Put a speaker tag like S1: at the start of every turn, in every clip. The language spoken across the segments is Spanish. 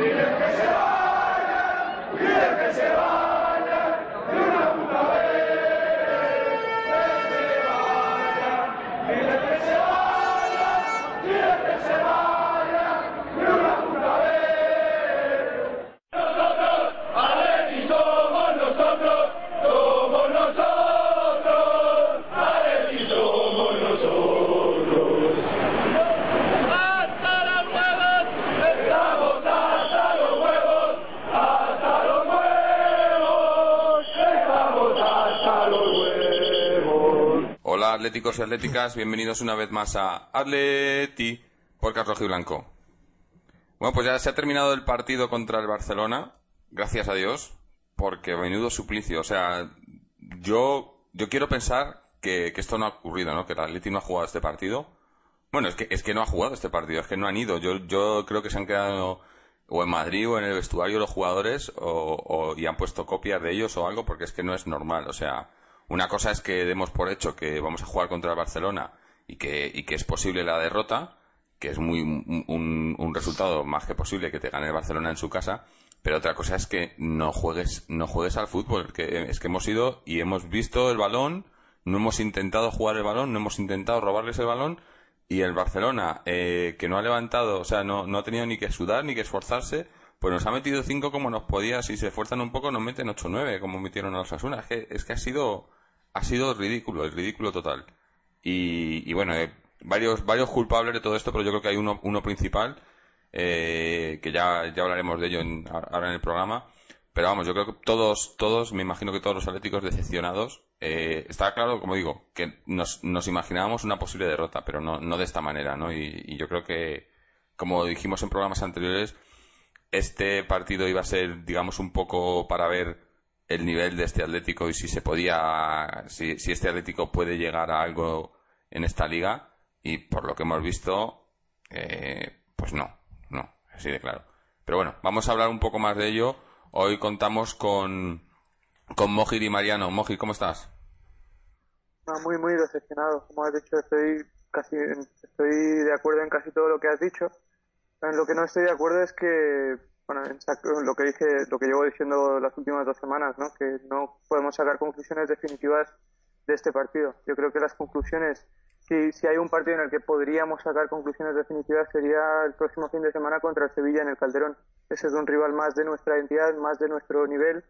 S1: ويبكى سراجا ويبكى سراجا atléticos y atléticas, bienvenidos una vez más a Atleti por Carlos Blanco. Bueno, pues ya se ha terminado el partido contra el Barcelona, gracias a Dios, porque menudo suplicio. O sea, yo, yo quiero pensar que, esto no ha ocurrido, ¿no? Que el Atleti no ha jugado este partido. Bueno, es que, es que no ha jugado este partido, es que no han ido. Yo, yo creo que se han quedado o en Madrid o en el vestuario los jugadores o, y han puesto copias de ellos o algo porque es que no es normal. O sea, una cosa es que demos por hecho que vamos a jugar contra el Barcelona y que, y que es posible la derrota, que es muy un, un, resultado más que posible que te gane el Barcelona en su casa, pero otra cosa es que no juegues, no juegues al fútbol, que es que hemos ido y hemos visto el balón, no hemos intentado jugar el balón, no hemos intentado robarles el balón, y el Barcelona, eh, que no ha levantado, o sea, no, no ha tenido ni que sudar ni que esforzarse, pues nos ha metido cinco como nos podía, si se esfuerzan un poco nos meten ocho nueve, como metieron a los Asunas. Es que, es que ha sido, ha sido ridículo, el ridículo total. Y, bueno, eh, varios, varios culpables de todo esto, pero yo creo que hay uno, principal, eh, que ya, ya hablaremos de ello ahora en el programa. Pero vamos, yo creo que todos, todos, me imagino que todos los atléticos decepcionados, eh, está claro, como digo, que nos, nos imaginábamos una posible derrota, pero no, no de esta manera, ¿no? Y, y yo creo que, como dijimos en programas anteriores, este partido iba a ser, digamos, un poco para ver el nivel de este Atlético y si se podía, si, este Atlético puede llegar a algo en esta liga y por lo que hemos visto, eh, pues no, no, así de claro. Pero bueno, vamos a hablar un poco más de ello. Hoy contamos con, con Mojir y Mariano. Mojir, ¿cómo estás?
S2: muy, muy decepcionado. Como has dicho, estoy casi, estoy de acuerdo en casi todo lo que has dicho. En lo que no estoy de acuerdo es que bueno, lo que dije, lo que llevo diciendo las últimas dos semanas, ¿no? Que no podemos sacar conclusiones definitivas de este partido. Yo creo que las conclusiones, si, si hay un partido en el que podríamos sacar conclusiones definitivas, sería el próximo fin de semana contra el Sevilla en el Calderón. Ese es un rival más de nuestra entidad, más de nuestro nivel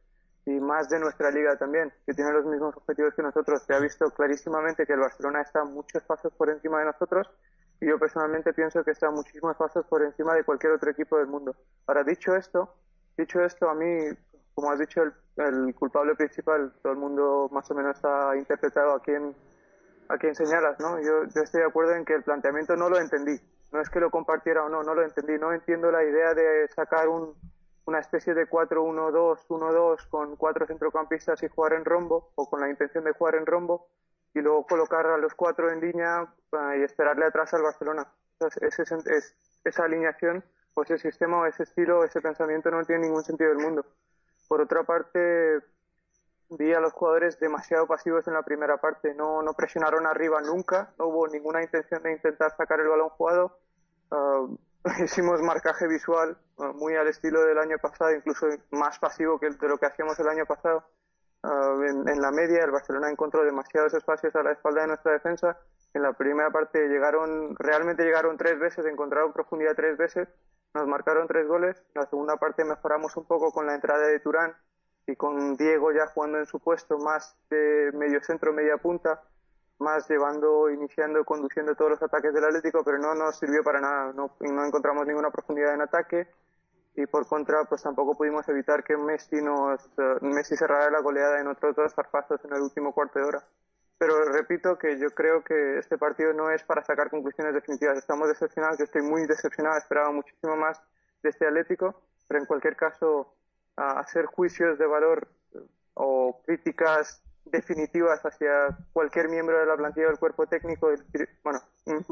S2: y más de nuestra liga también, que tiene los mismos objetivos que nosotros. Se ha visto clarísimamente que el Barcelona está muchos pasos por encima de nosotros y yo personalmente pienso que está muchísimos pasos por encima de cualquier otro equipo del mundo. Ahora, dicho esto, dicho esto, a mí, como has dicho, el, culpable principal, todo el mundo más o menos ha interpretado a quién, a quién señalas, ¿no? Yo, yo estoy de acuerdo en que el planteamiento no lo entendí. No es que lo compartiera o no, no lo entendí. No entiendo la idea de sacar un, una especie de 4-1-2, 1-2 con cuatro centrocampistas y jugar en rombo, o con la intención de jugar en rombo, y luego colocar a los cuatro en línea y esperarle atrás al Barcelona. Entonces, esa alineación o ese sistema o ese estilo, ese pensamiento no tiene ningún sentido del mundo. Por otra parte, vi a los jugadores demasiado pasivos en la primera parte, no, no presionaron arriba nunca, no hubo ninguna intención de intentar sacar el balón jugado. Ah, hicimos marcaje visual ah, muy al estilo del año pasado, incluso más pasivo que de lo que hacíamos el año pasado. Ah, en, la media el Barcelona encontró demasiados espacios a la espalda de nuestra defensa. En la primera parte llegaron, realmente llegaron tres veces, encontraron profundidad tres veces, nos marcaron tres goles. En la segunda parte mejoramos un poco con la entrada de Turán y con Diego ya jugando en su puesto más de medio centro, media punta, más llevando, iniciando, conduciendo todos los ataques del Atlético, pero no nos sirvió para nada. No, no encontramos ninguna profundidad en ataque y por contra pues tampoco pudimos evitar que Messi nos eh, Messi cerrara la goleada en otros dos zarpazos en el último cuarto de hora. Pero repito que yo creo que este partido no es para sacar conclusiones definitivas. Estamos decepcionados yo estoy muy decepcionado esperaba muchísimo más de este Atlético pero en cualquier caso hacer juicios de valor eh, o críticas definitivas hacia cualquier miembro de la plantilla del cuerpo técnico bueno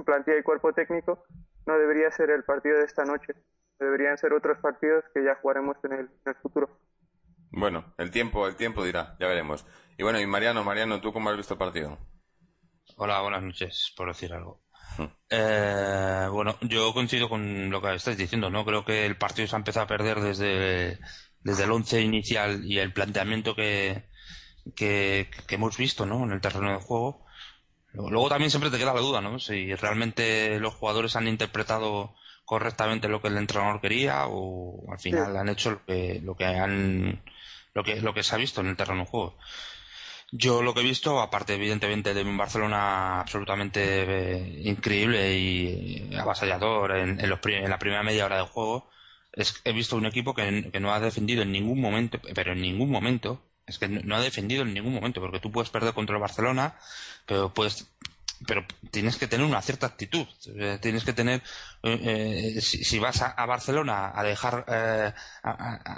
S2: plantilla y cuerpo técnico no debería ser el partido de esta noche deberían ser otros partidos que ya jugaremos en el, futuro.
S1: Bueno, el tiempo, el tiempo dirá, ya veremos. Y bueno, y Mariano, Mariano, ¿tú cómo has visto el partido?
S3: Hola, buenas noches, por decir algo. Eh, bueno, yo coincido con lo que estáis diciendo, ¿no? Creo que el partido se ha empezado a perder desde, desde el once inicial y el planteamiento que, que, hemos visto, ¿no? En el terreno de juego. Luego también siempre te queda la duda, ¿no? Si realmente los jugadores han interpretado correctamente lo que el entrenador quería o al final han hecho lo que, lo que han, lo que, lo que se ha visto en el terreno de juego. Yo lo que he visto, aparte evidentemente de un Barcelona absolutamente eh, increíble y avasallador en, en, la primera media hora de juego, es, he visto un equipo que, no ha defendido en ningún momento, pero en ningún momento, es que no, ha defendido en ningún momento, porque tú puedes perder contra el Barcelona, pero puedes pero tienes que tener una cierta actitud. Eh, tienes que tener, eh, si, vas a, Barcelona a dejar,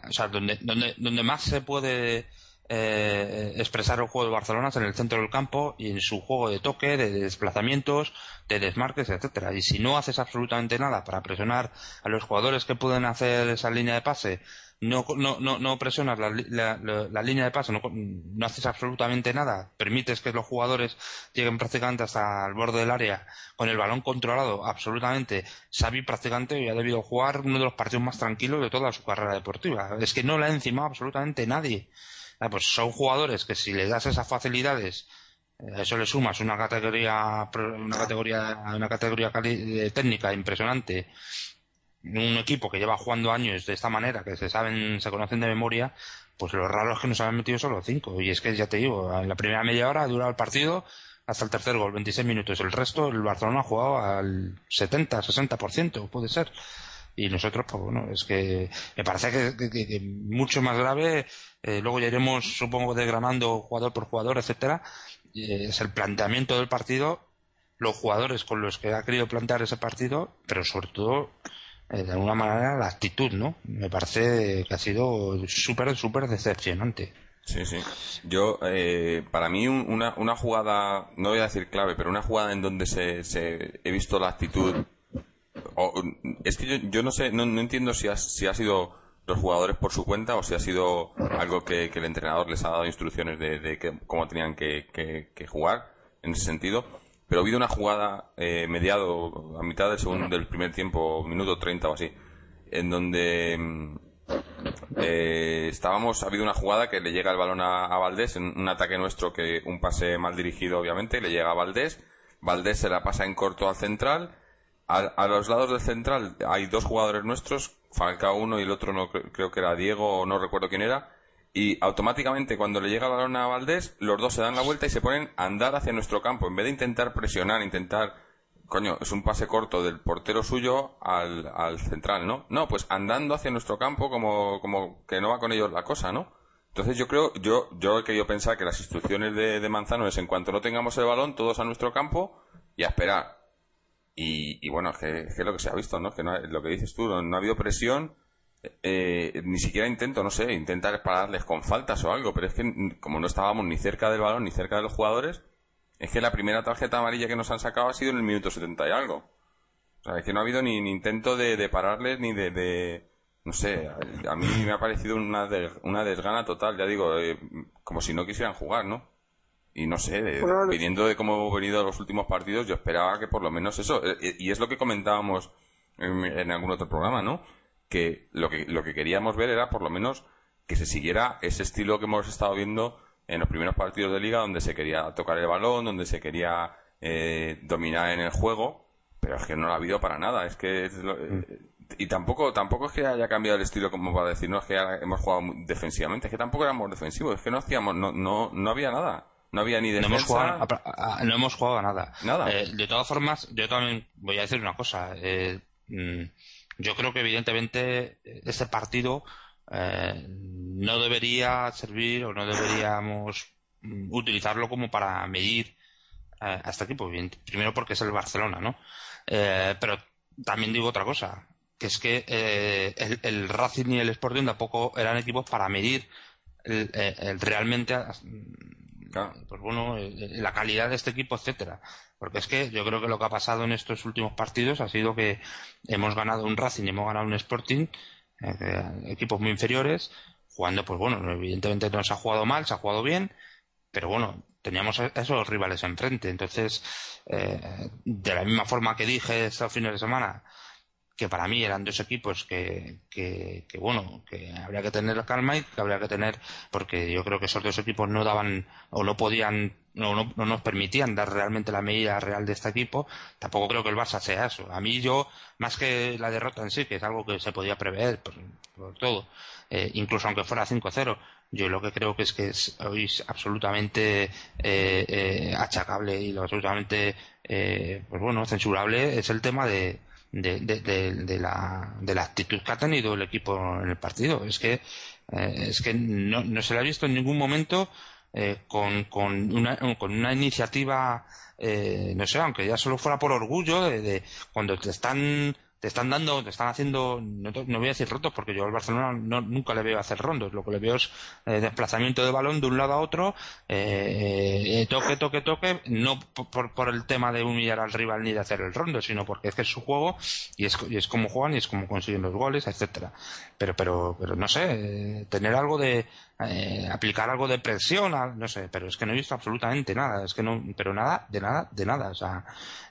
S3: o sea, donde, donde, donde más se puede eh, expresar el juego de Barcelona en el centro del campo y en su juego de toque, de desplazamientos, de desmarques, etcétera. Y si no haces absolutamente nada para presionar a los jugadores que pueden hacer esa línea de pase, no, no, no, no presionas la, la, línea de pase, no, no, haces absolutamente nada, permites que los jugadores lleguen prácticamente hasta el borde del área con el balón controlado absolutamente, Xavi prácticamente ha debido jugar uno de los partidos más tranquilos de toda su carrera deportiva. Es que no le ha encimado absolutamente nadie. Ah, pues son jugadores que si les das esas facilidades, eh, eso le sumas una categoría, una categoría, una categoría técnica impresionante, un equipo que lleva jugando años de esta manera, que se saben, se conocen de memoria, pues lo raro es que nos han metido solo cinco. Y es que ya te digo, en la primera media hora ha durado el partido hasta el tercer gol, 26 minutos. El resto, el Barcelona ha jugado al 70, 60%, puede ser y nosotros, pues bueno, es que me parece que, mucho más grave, eh, luego ya iremos, supongo, desgranando jugador por jugador, etcétera, es el planteamiento del partido, los jugadores con los que ha querido plantear ese partido, pero sobre todo, eh, de alguna manera, la actitud, ¿no? Me parece que ha sido súper, súper decepcionante.
S1: Sí, sí. Yo, eh, para mí, una, una jugada, no voy a decir clave, pero una jugada en donde se, se he visto la actitud es que yo, no sé, no, entiendo si ha, si ha sido los jugadores por su cuenta o si ha sido algo que, el entrenador les ha dado instrucciones de, cómo tenían que, jugar en ese sentido. Pero ha habido una jugada eh, mediado a mitad del segundo del primer tiempo, minuto 30 o así, en donde mm, eh, estábamos, ha habido una jugada que le llega el balón a, a, Valdés, en un ataque nuestro que un pase mal dirigido obviamente, le llega a Valdés, Valdés se la pasa en corto al central, a, los lados del central hay dos jugadores nuestros, Falcao uno y el otro no creo que era Diego no recuerdo quién era, y automáticamente cuando le llega el balón a Valdés, los dos se dan la vuelta y se ponen a andar hacia nuestro campo, en vez de intentar presionar, intentar, coño, es un pase corto del portero suyo al, al central, ¿no? No, pues andando hacia nuestro campo como, como que no va con ellos la cosa, ¿no? Entonces yo creo, yo, yo he querido pensar que las instrucciones de, de Manzano es en cuanto no tengamos el balón, todos a nuestro campo y a esperar. Y, bueno, es que, es lo que se ha visto, ¿no? Que no, lo que dices tú, no, ha habido presión, eh, ni siquiera intento, no sé, intentar pararles con faltas o algo, pero es que como no estábamos ni cerca del balón ni cerca de los jugadores, es que la primera tarjeta amarilla que nos han sacado ha sido en el minuto 70 y algo. O sea, es que no ha habido ni, intento de, pararles ni de, no sé, a, mí me ha parecido una, una desgana total, ya digo, eh, como si no quisieran jugar, ¿no? Y no sé, viniendo de cómo hemos venido los últimos partidos, yo esperaba que por lo menos eso, eh, eh, y es lo que comentábamos en, algún otro programa, ¿no? Que lo, que lo que queríamos ver era por lo menos que se siguiera ese estilo que hemos estado viendo en los primeros partidos de liga, donde se quería tocar el balón, donde se quería eh, dominar en el juego, pero es que no lo ha habido para nada. Es que mm. y tampoco tampoco es que haya cambiado el estilo como para decir no es que hemos jugado defensivamente es que tampoco éramos defensivos es que no hacíamos no no no había nada no había ni defensa.
S3: No hemos jugado a, no hemos jugado nada. Nada. Eh, de todas formas, yo también voy a decir una cosa. Eh, mm, yo creo que evidentemente este partido eh, no debería servir o no deberíamos mm, utilizarlo como para medir a este equipo. Primero porque es el Barcelona, ¿no? pero también digo otra cosa, que es que el, el, Racing y el Sporting tampoco eran equipos para medir el realmente pues bueno, eh, eh, la calidad de este equipo, etcétera. Porque es que yo creo que lo que ha pasado en estos últimos partidos ha sido que hemos ganado un Racing y hemos ganado un Sporting, eh, equipos muy inferiores, jugando, pues bueno, evidentemente no se ha jugado mal, se ha jugado bien, pero bueno, teníamos a esos rivales enfrente. Entonces, eh, de la misma forma que dije estos fines de semana, que para mí eran dos equipos que, que, bueno, que habría que tener calma y que habría que tener, porque yo creo que esos dos equipos no daban o no podían no, no, nos permitían dar realmente la medida real de este equipo, tampoco creo que el Barça sea eso. A mí yo, más que la derrota en sí, que es algo que se podía prever por, todo, eh, incluso aunque fuera 5-0, yo lo que creo que es que es hoy absolutamente eh, eh, achacable y lo absolutamente pues bueno censurable es el tema de, de, la, de la actitud que ha tenido el equipo en el partido. Es que, eh, es que no, no, se le ha visto en ningún momento eh, con, con, una, con una iniciativa, eh, no sé, aunque ya solo fuera por orgullo, de, de cuando te están te están dando, te están haciendo, no, voy a decir rotos porque yo al Barcelona no, nunca le veo hacer rondos, lo que le veo es eh, desplazamiento de balón de un lado a otro, eh, eh, toque, toque, toque, no por, por, el tema de humillar al rival ni de hacer el rondo, sino porque es que es su juego y es, y es como juegan y es como consiguen los goles, etcétera. Pero, pero, pero no sé, tener algo de, aplicar algo de presión, no sé, pero es que no he visto absolutamente nada, es que no, pero nada, de nada, de nada, o sea,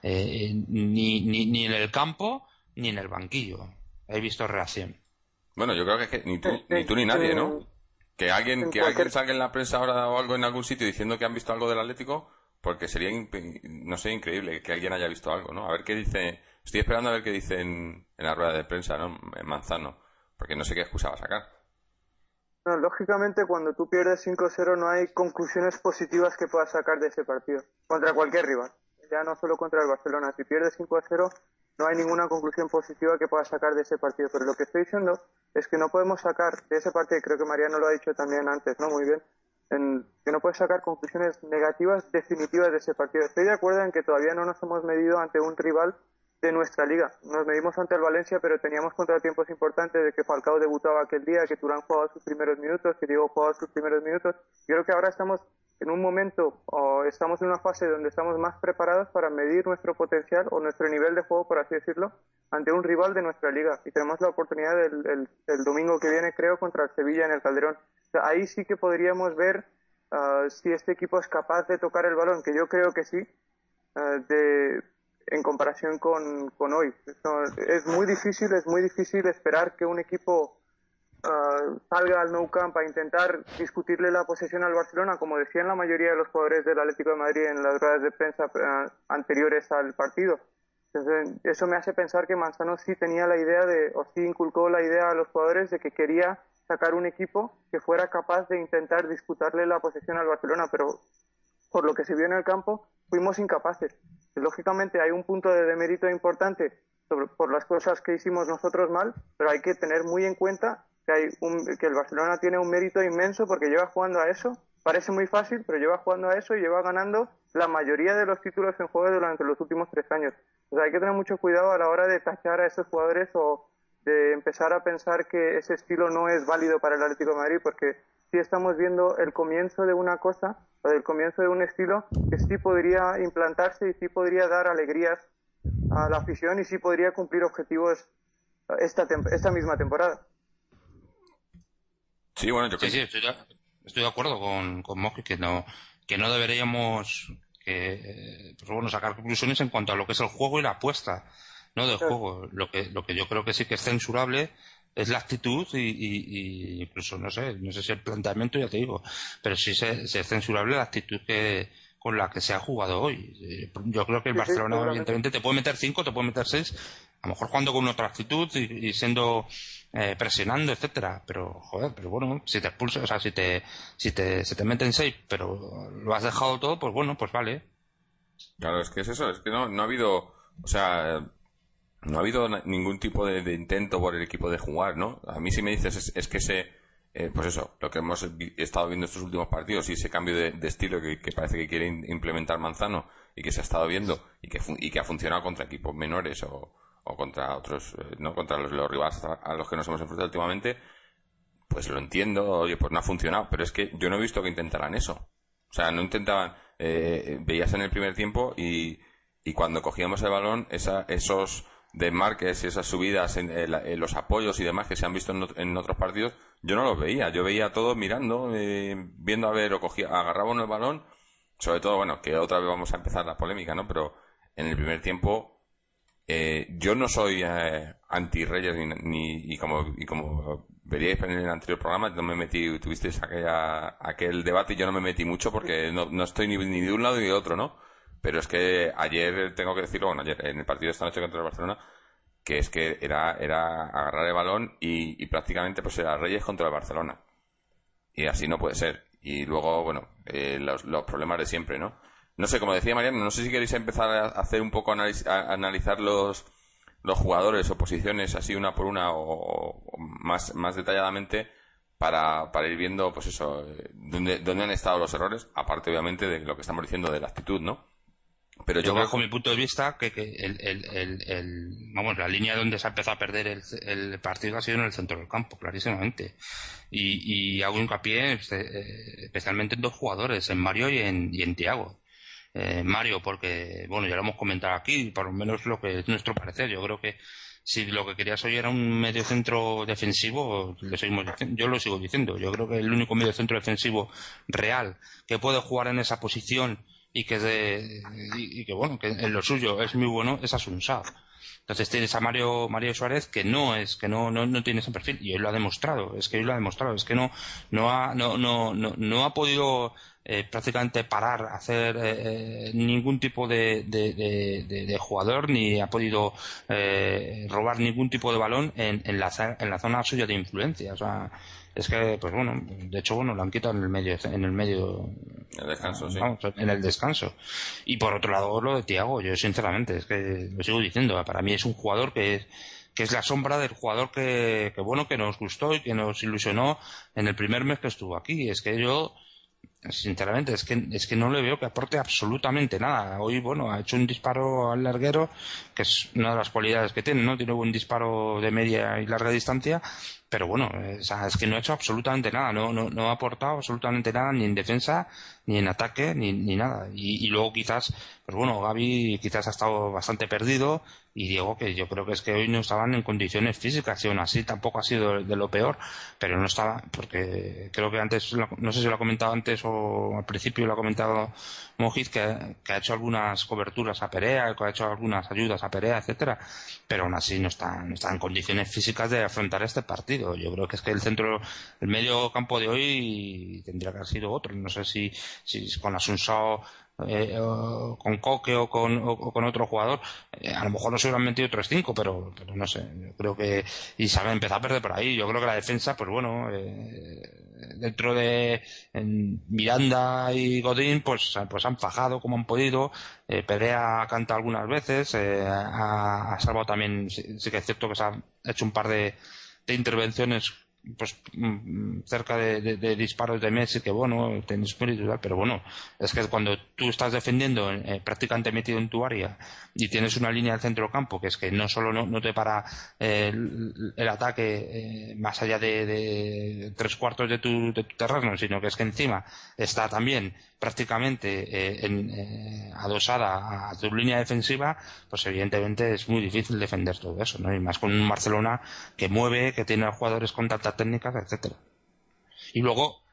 S3: ni, ni, ni en el campo, ni en el banquillo he visto reacción.
S1: Bueno, yo creo que, ni, tú, ni tú ni nadie, ¿no? Que alguien, que alguien salga en la prensa ahora o algo en algún sitio diciendo que han visto algo del Atlético, porque sería, no sé, increíble que alguien haya visto algo, ¿no? A ver qué dice, estoy esperando a ver qué dice en, la rueda de prensa, ¿no? En Manzano, porque no sé qué excusa va a sacar.
S2: No, lógicamente cuando tú pierdes 5-0 no hay conclusiones positivas que puedas sacar de ese partido, contra cualquier rival, ya no solo contra el Barcelona. Si pierdes 5-0 no hay ninguna conclusión positiva que pueda sacar de ese partido. Pero lo que estoy diciendo es que no podemos sacar de ese partido, creo que Mariano lo ha dicho también antes, ¿no? Muy bien, en, que no puedes sacar conclusiones negativas definitivas de ese partido. Estoy de acuerdo en que todavía no nos hemos medido ante un rival de nuestra liga. Nos medimos ante el Valencia, pero teníamos contratiempos importantes de que Falcao debutaba aquel día, que Turán jugaba sus primeros minutos, que Diego jugaba sus primeros minutos. Creo que ahora estamos en un momento o estamos en una fase donde estamos más preparados para medir nuestro potencial o nuestro nivel de juego, por así decirlo, ante un rival de nuestra liga. Y tenemos la oportunidad del, el, domingo que viene, creo, contra el Sevilla en el Calderón. ahí sí que podríamos ver ah, si este equipo es capaz de tocar el balón, que yo creo que sí, ah, de, en comparación con, con hoy. es muy difícil, es muy difícil esperar que un equipo salga al Nou Camp a intentar discutirle la posesión al Barcelona, como decían la mayoría de los jugadores del Atlético de Madrid en las ruedas de prensa uh, anteriores al partido. Entonces, eso me hace pensar que Manzano sí tenía la idea de, o sí inculcó la idea a los jugadores de que quería sacar un equipo que fuera capaz de intentar disputarle la posesión al Barcelona, pero por lo que se vio en el campo, fuimos incapaces. Lógicamente hay un punto de demérito importante sobre, por las cosas que hicimos nosotros mal, pero hay que tener muy en cuenta que, hay un, que el Barcelona tiene un mérito inmenso porque lleva jugando a eso. Parece muy fácil, pero lleva jugando a eso y lleva ganando la mayoría de los títulos en juego durante los últimos tres años. O sea, hay que tener mucho cuidado a la hora de tachar a esos jugadores o de empezar a pensar que ese estilo no es válido para el Atlético de Madrid, porque sí estamos viendo el comienzo de una cosa, o del comienzo de un estilo que sí podría implantarse y sí podría dar alegrías a la afición y sí podría cumplir objetivos esta, esta misma temporada.
S3: Sí, bueno, yo sí, sí, estoy, de, acuerdo con, con Moji que no, que no deberíamos que, pues bueno, sacar conclusiones en cuanto a lo que es el juego y la apuesta, ¿no? Del juego. Lo que, lo que yo creo que sí que es censurable es la actitud y, y, incluso, no sé, no sé si el planteamiento, ya te digo, pero sí es, es censurable la actitud que, con la que se ha jugado hoy. Eh, yo creo que el Barcelona, evidentemente, te puede meter cinco, te puede meter seis, a lo mejor jugando con otra actitud y, siendo eh, presionando, etcétera. Pero, joder, pero bueno, si te expulsas, o sea, si te, si te, se te meten seis, pero lo has dejado todo, pues bueno, pues vale.
S1: Claro, es que es eso, es que no, no ha habido, o sea, no ha habido ningún tipo de, intento por el equipo de jugar, ¿no? A mí si me dices es, que se, eh, pues eso, lo que hemos estado viendo estos últimos partidos y ese cambio de, estilo que, parece que quiere implementar Manzano y que se ha estado viendo y que, y que ha funcionado contra equipos menores o, o contra otros, eh, no contra los, rivales a los que nos hemos enfrentado últimamente, pues lo entiendo, oye, pues no ha funcionado, pero es que yo no he visto que intentaran eso. O sea, no intentaban, eh, veías en el primer tiempo y, y cuando cogíamos el balón, esa, esos desmarques, esas subidas en, los apoyos y demás que se han visto en, otros partidos, yo no los veía. Yo veía a todos mirando, eh, viendo a ver, o cogía, agarraba uno el balón. Sobre todo, bueno, que otra vez vamos a empezar la polémica, ¿no? Pero en el primer tiempo, eh, yo no soy eh, anti-Reyes ni, y como, y como veríais en el anterior programa, no me metí, tuvisteis aquella, aquel debate y yo no me metí mucho porque no, no estoy ni, ni de un lado ni de otro, ¿no? Pero es que ayer, tengo que decirlo, bueno, ayer, en el partido de esta noche contra el Barcelona, que es que era, era agarrar el balón y, prácticamente pues era Reyes contra el Barcelona. Y así no puede ser. Y luego, bueno, eh, los, problemas de siempre, ¿no? No sé, como decía Mariano, no sé si queréis empezar a hacer un poco a analizar los, los jugadores o posiciones así una por una o, más, más detalladamente para, para ir viendo, pues eso, dónde, dónde han estado los errores, aparte obviamente de lo que estamos diciendo de la actitud, ¿no?
S3: Pero yo, bajo mi punto de vista que, el, el, el, vamos, la línea donde se ha empezado a perder el, partido ha sido en el centro del campo, clarísimamente. Y, y hago hincapié eh, especialmente en dos jugadores, en Mario y en, y en Tiago. Eh, Mario, porque, bueno, ya lo hemos comentado aquí, por lo menos lo que es nuestro parecer. Yo creo que si lo que querías hoy era un medio centro defensivo, le seguimos yo lo sigo diciendo. Yo creo que el único medio centro defensivo real que puede jugar en esa posición y que, de, y, que bueno, que en lo suyo es muy bueno, es Asunsao. Entonces tienes a Mario, Mario Suárez que no es, que no, no, no tiene ese perfil y él lo ha demostrado, es que él lo ha demostrado, es que no, no ha, no, no, no, no ha podido eh, prácticamente parar, hacer eh, eh, ningún tipo de, de, de, de, jugador ni ha podido eh, robar ningún tipo de balón en, en, la, en la zona suya de influencia. O sea, es que, pues bueno, de hecho, bueno, lo han quitado en el medio, en el medio,
S1: el descanso, sí.
S3: en el descanso. Y por otro lado, lo de Tiago, yo sinceramente, es que lo sigo diciendo, para mí es un jugador que es, que es la sombra del jugador que, que bueno, que nos gustó y que nos ilusionó en el primer mes que estuvo aquí. Es que yo, sinceramente, es que, es que no le veo que aporte absolutamente nada. Hoy, bueno, ha hecho un disparo al larguero, que es una de las cualidades que tiene, ¿no? Tiene un disparo de media y larga distancia, pero bueno, es, es que no ha hecho absolutamente nada, no, no, no ha aportado absolutamente nada ni en defensa, ni en ataque, ni, ni nada. Y, y, luego quizás, pues bueno, Gaby quizás ha estado bastante perdido y Diego que yo creo que es que hoy no estaban en condiciones físicas y aún así tampoco ha sido de lo peor, pero no estaba, porque creo que antes, no sé si lo ha comentado antes o al principio lo ha comentado Mojiz que, que ha hecho algunas coberturas a Perea, que ha hecho algunas ayudas a Perea, etcétera, pero aún así no está, no está en condiciones físicas de afrontar este partido. Yo creo que es que el centro, el medio campo de hoy tendría que haber sido otro. No sé si, si con Asunsao eh, con Coque o con, o, con otro jugador, eh, a lo mejor no se hubieran metido otros cinco, pero, pero no sé, yo creo que, han empezado a perder por ahí. Yo creo que la defensa, pues bueno, eh, dentro de Miranda y Godín, pues, pues han fajado como han podido. Eh, Perea canta algunas veces, eh, ha, ha, salvado también, sí, sí, que es cierto que se ha hecho un par de, de intervenciones pues mm, cerca de, de, disparos de Messi que bueno tienes pero bueno es que cuando tú estás defendiendo eh, prácticamente metido en tu área y tienes una línea de centro campo que es que no solo no, te para eh, el, ataque eh, más allá de, de, tres cuartos de tu, de tu terreno sino que es que encima está también prácticamente eh, en, eh, adosada a tu línea defensiva, pues evidentemente es muy difícil defender todo eso, ¿no? Y más con un Barcelona que mueve, que tiene jugadores con tantas técnicas, etcétera. Y luego,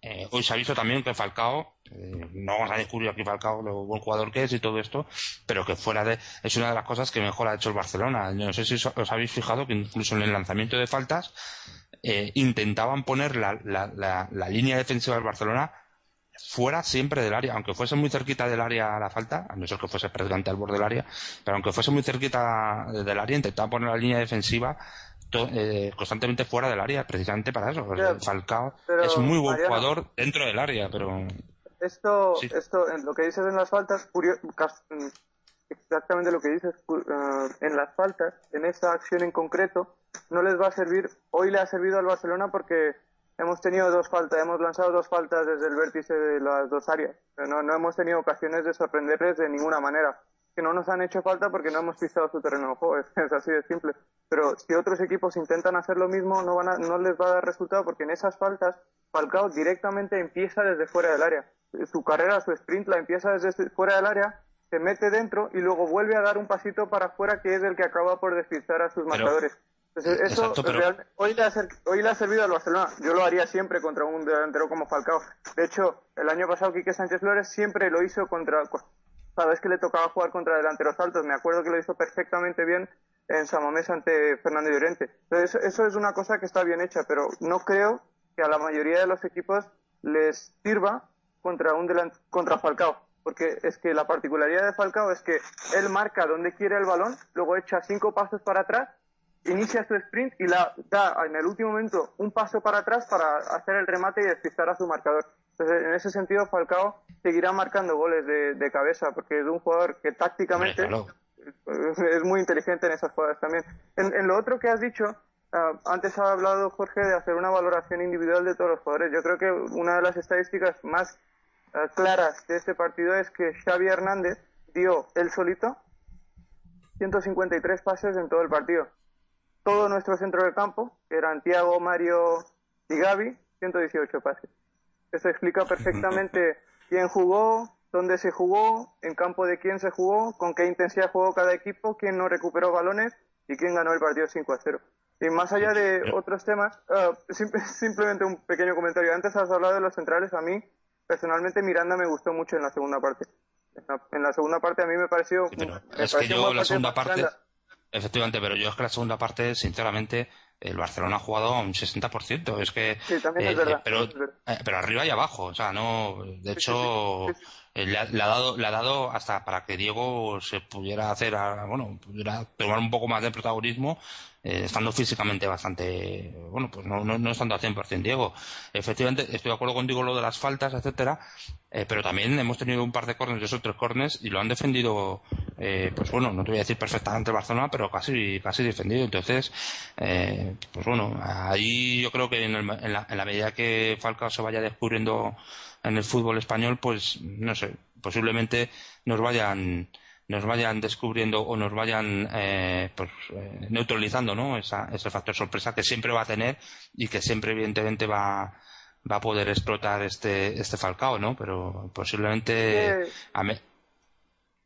S3: eh, hoy se ha visto también que Falcao, eh, no vamos a descubrir aquí Falcao lo buen jugador que es y todo esto, pero que fuera de, es una de las cosas que mejor ha hecho el Barcelona. No sé si os habéis fijado que incluso en el lanzamiento de faltas, eh, intentaban poner la, la, la, la línea defensiva del Barcelona fuera siempre del área, aunque fuese muy cerquita del área a la falta, a no ser que fuese prácticamente al borde del área, pero aunque fuese muy cerquita del área, intentaba poner la línea defensiva eh, constantemente fuera del área, precisamente para eso. Falcao es muy buen jugador dentro del área, pero...
S2: Esto, esto, en lo que dices en las faltas, mm, exactamente lo que dices, uh, en las faltas, en esa acción en concreto, no les va a servir, hoy le ha servido al Barcelona porque hemos tenido dos faltas, hemos lanzado dos faltas desde el vértice de las dos áreas. No, no hemos tenido ocasiones de sorprenderles de ninguna manera. Que no nos han hecho falta porque no hemos pisado su terreno de juego, es, así de simple. Pero si otros equipos intentan hacer lo mismo, no, van a, no les va a dar resultado porque en esas faltas Falcao directamente empieza desde fuera del área. Su carrera, su sprint la empieza desde fuera del área, se mete dentro y luego vuelve a dar un pasito para afuera que es el que acaba por despistar a sus marcadores eso hoy, le ha hoy le ha servido al Barcelona. Yo lo haría siempre contra un delantero como Falcao. De hecho, el año pasado Quique Sánchez Flores siempre lo hizo contra cada vez que le tocaba jugar contra delanteros altos. Me acuerdo que lo hizo perfectamente bien en Samamés ante Fernando Llorente. Entonces, eso es una cosa que está bien hecha, pero no creo que a la mayoría de los equipos les sirva contra un contra Falcao. Porque es que la particularidad de Falcao es que él marca donde quiere el balón, luego echa cinco pasos para atrás, inicia su sprint y la da en el último momento un paso para atrás para hacer el remate y despistar a su marcador. Entonces, en ese sentido, Falcao seguirá marcando goles de, cabeza, porque es un jugador que tácticamente es muy inteligente en esas jugadas también. En, lo otro que has dicho, ah, antes ha hablado Jorge de hacer una valoración individual de todos los jugadores. Yo creo que una de las estadísticas más ah, claras de este partido es que Xavi Hernández dio él solito 153 pases en todo el partido. Todo nuestro centro de campo, que eran Tiago, Mario y Gaby, 118 pases. Eso explica perfectamente quién jugó, dónde se jugó, en campo de quién se jugó, con qué intensidad jugó cada equipo, quién no recuperó balones y quién ganó el partido 5 a 0. Y más allá de otros temas, ah, simplemente un pequeño comentario. Antes has hablado de los centrales. A mí, personalmente, Miranda me gustó mucho en la segunda parte. En la, segunda parte a mí me pareció...
S3: es que yo la segunda parte... Efectivamente, pero yo es que la segunda parte, sinceramente, el Barcelona ha jugado a un 60%. Es que.
S2: Sí, también es eh, verdad,
S3: pero, eh, pero arriba y abajo. O sea, no. De hecho, eh, le, ha, dado, le ha dado hasta para que Diego se pudiera hacer, bueno, pudiera tomar un poco más de protagonismo, eh, estando físicamente bastante, bueno, pues no, no, no estando al 100% Diego. Efectivamente, estoy de acuerdo contigo lo de las faltas, etcétera, eh, pero también hemos tenido un par de corners, de esos tres corners, y lo han defendido, pues bueno, no te voy a decir perfectamente Barcelona, pero casi, casi defendido. Entonces, pues bueno, ahí yo creo que en, en, la, en la medida que Falcao se vaya descubriendo en el fútbol español, pues no sé, posiblemente nos vayan nos vayan descubriendo o nos vayan eh, pues, eh, neutralizando ¿no? Esa, ese factor sorpresa que siempre va a tener y que siempre evidentemente va, va a poder explotar este, este Falcao, ¿no? Pero posiblemente...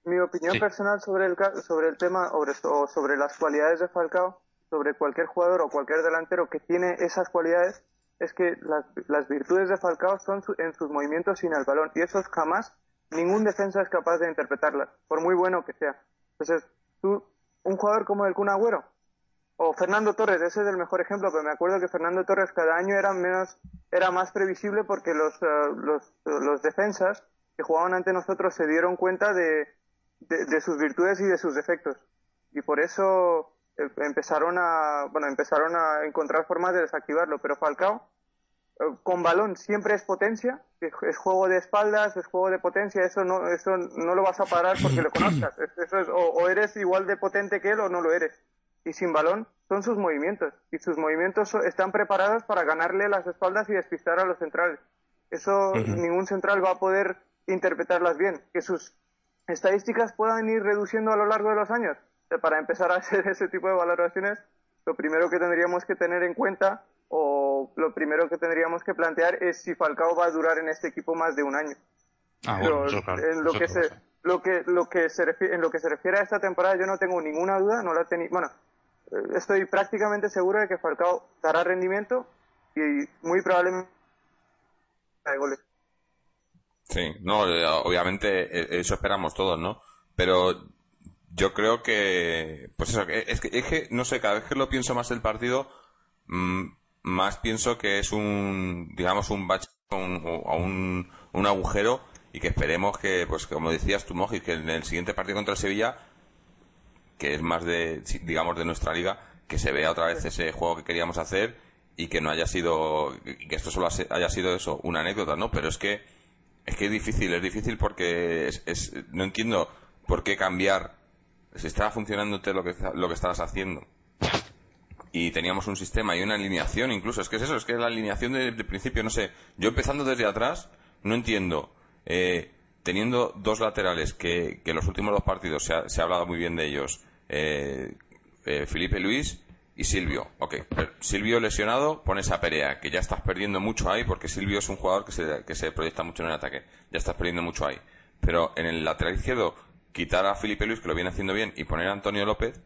S2: Mi opinión personal sobre el, sobre el tema o sobre las cualidades de Falcao, sobre cualquier jugador o cualquier delantero que tiene esas cualidades, es que las, las virtudes de Falcao son en sus movimientos sin el balón y eso jamás ningún defensa es capaz de interpretarlas, por muy bueno que sea. Entonces, tú, un jugador como el Kun Agüero o Fernando Torres, ese es el mejor ejemplo, pero me acuerdo que Fernando Torres cada año era menos, era más previsible porque los, eh, los, los defensas que jugaban ante nosotros se dieron cuenta de, de sus virtudes y de sus defectos. Y por eso eh, empezaron a, bueno, empezaron a encontrar formas de desactivarlo, pero Falcao eh, con balón siempre es potencia, es juego de espaldas, es juego de potencia, eso no, eso no lo vas a parar porque lo conozcas, eso es, o, eres igual de potente que él o no lo eres. Y sin balón son sus movimientos, y sus movimientos están preparados para ganarle las espaldas y despistar a los centrales. Eso ningún central va a poder interpretarlas bien. Que sus estadísticas puedan ir reduciendo a lo largo de los años, para empezar a hacer ese tipo de valoraciones, lo primero que tendríamos que tener en cuenta o lo primero que tendríamos que plantear es si Falcao va a durar en este equipo más de un año.
S3: Ah, en
S2: lo que se lo que lo que se refiere, en lo que se refiere a esta temporada yo no tengo ninguna duda, no la tengo, bueno, eh, estoy prácticamente seguro de que Falcao dará rendimiento y muy probablemente de goles.
S1: Sí, no, eh, obviamente eh, eso esperamos todos, ¿no? Pero yo creo que, pues eso, es que, es que, no sé, cada vez que lo pienso más el partido, mm, más pienso que es un, digamos, un bache o un, un, agujero y que esperemos que, pues como decías tú, Moji, que en el siguiente partido contra Sevilla, que es más de, digamos, de nuestra liga, que se vea otra vez ese juego que queríamos hacer y que no haya sido, que esto solo haya sido eso, una anécdota, ¿no? Pero es que, es que es difícil, es difícil porque es no entiendo por qué cambiar si estaba funcionando lo que, lo que estabas haciendo y teníamos un sistema y una alineación incluso, es que es eso, es que la alineación de, principio, no sé, yo empezando desde atrás, no entiendo, eh, teniendo dos laterales que, que los últimos dos partidos se ha, se ha hablado muy bien de ellos, eh, eh, Felipe Luis y Silvio. Ok, Silvio lesionado, pones a Perea, que ya estás perdiendo mucho ahí, porque Silvio es un jugador que se, que se proyecta mucho en el ataque. Ya estás perdiendo mucho ahí. Pero en el lateral izquierdo quitar a Felipe Luis, que lo viene haciendo bien, y poner a Antonio López,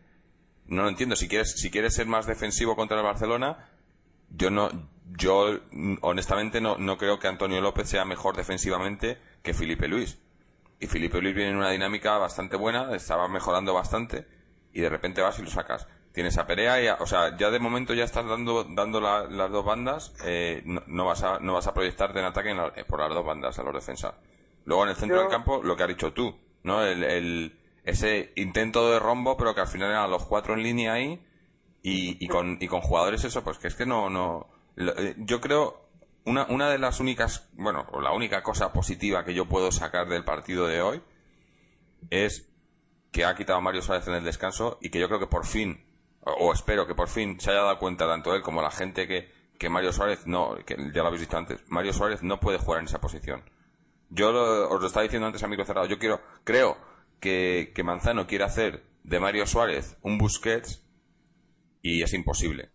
S1: no lo entiendo. Si quieres, si quieres ser más defensivo contra el Barcelona, yo no, yo honestamente no, no creo que Antonio López sea mejor defensivamente que Felipe Luis. Y Felipe Luis viene en una dinámica bastante buena, estaba mejorando bastante, y de repente vas y lo sacas. Tienes a Perea, y o sea, ya de momento ya estás dando, dando las dos bandas, eh, no, vas a, no vas a proyectarte en ataque por las dos bandas a los defensas. Luego en el centro del campo, lo que has dicho tú, ¿no? El, ese intento de rombo, pero que al final eran los cuatro en línea ahí, y, con, y con jugadores eso, pues que es que no, no, eh, yo creo, una, una de las únicas, bueno, la única cosa positiva que yo puedo sacar del partido de hoy es que ha quitado a Mario Suárez en el descanso y que yo creo que por fin, o, espero que por fin se haya dado cuenta tanto él como la gente que, que Mario Suárez no, que ya lo habéis visto antes, Mario Suárez no puede jugar en esa posición. Yo os lo estaba diciendo antes a micro cerrado, yo quiero, creo que, que Manzano quiere hacer de Mario Suárez un Busquets y es imposible.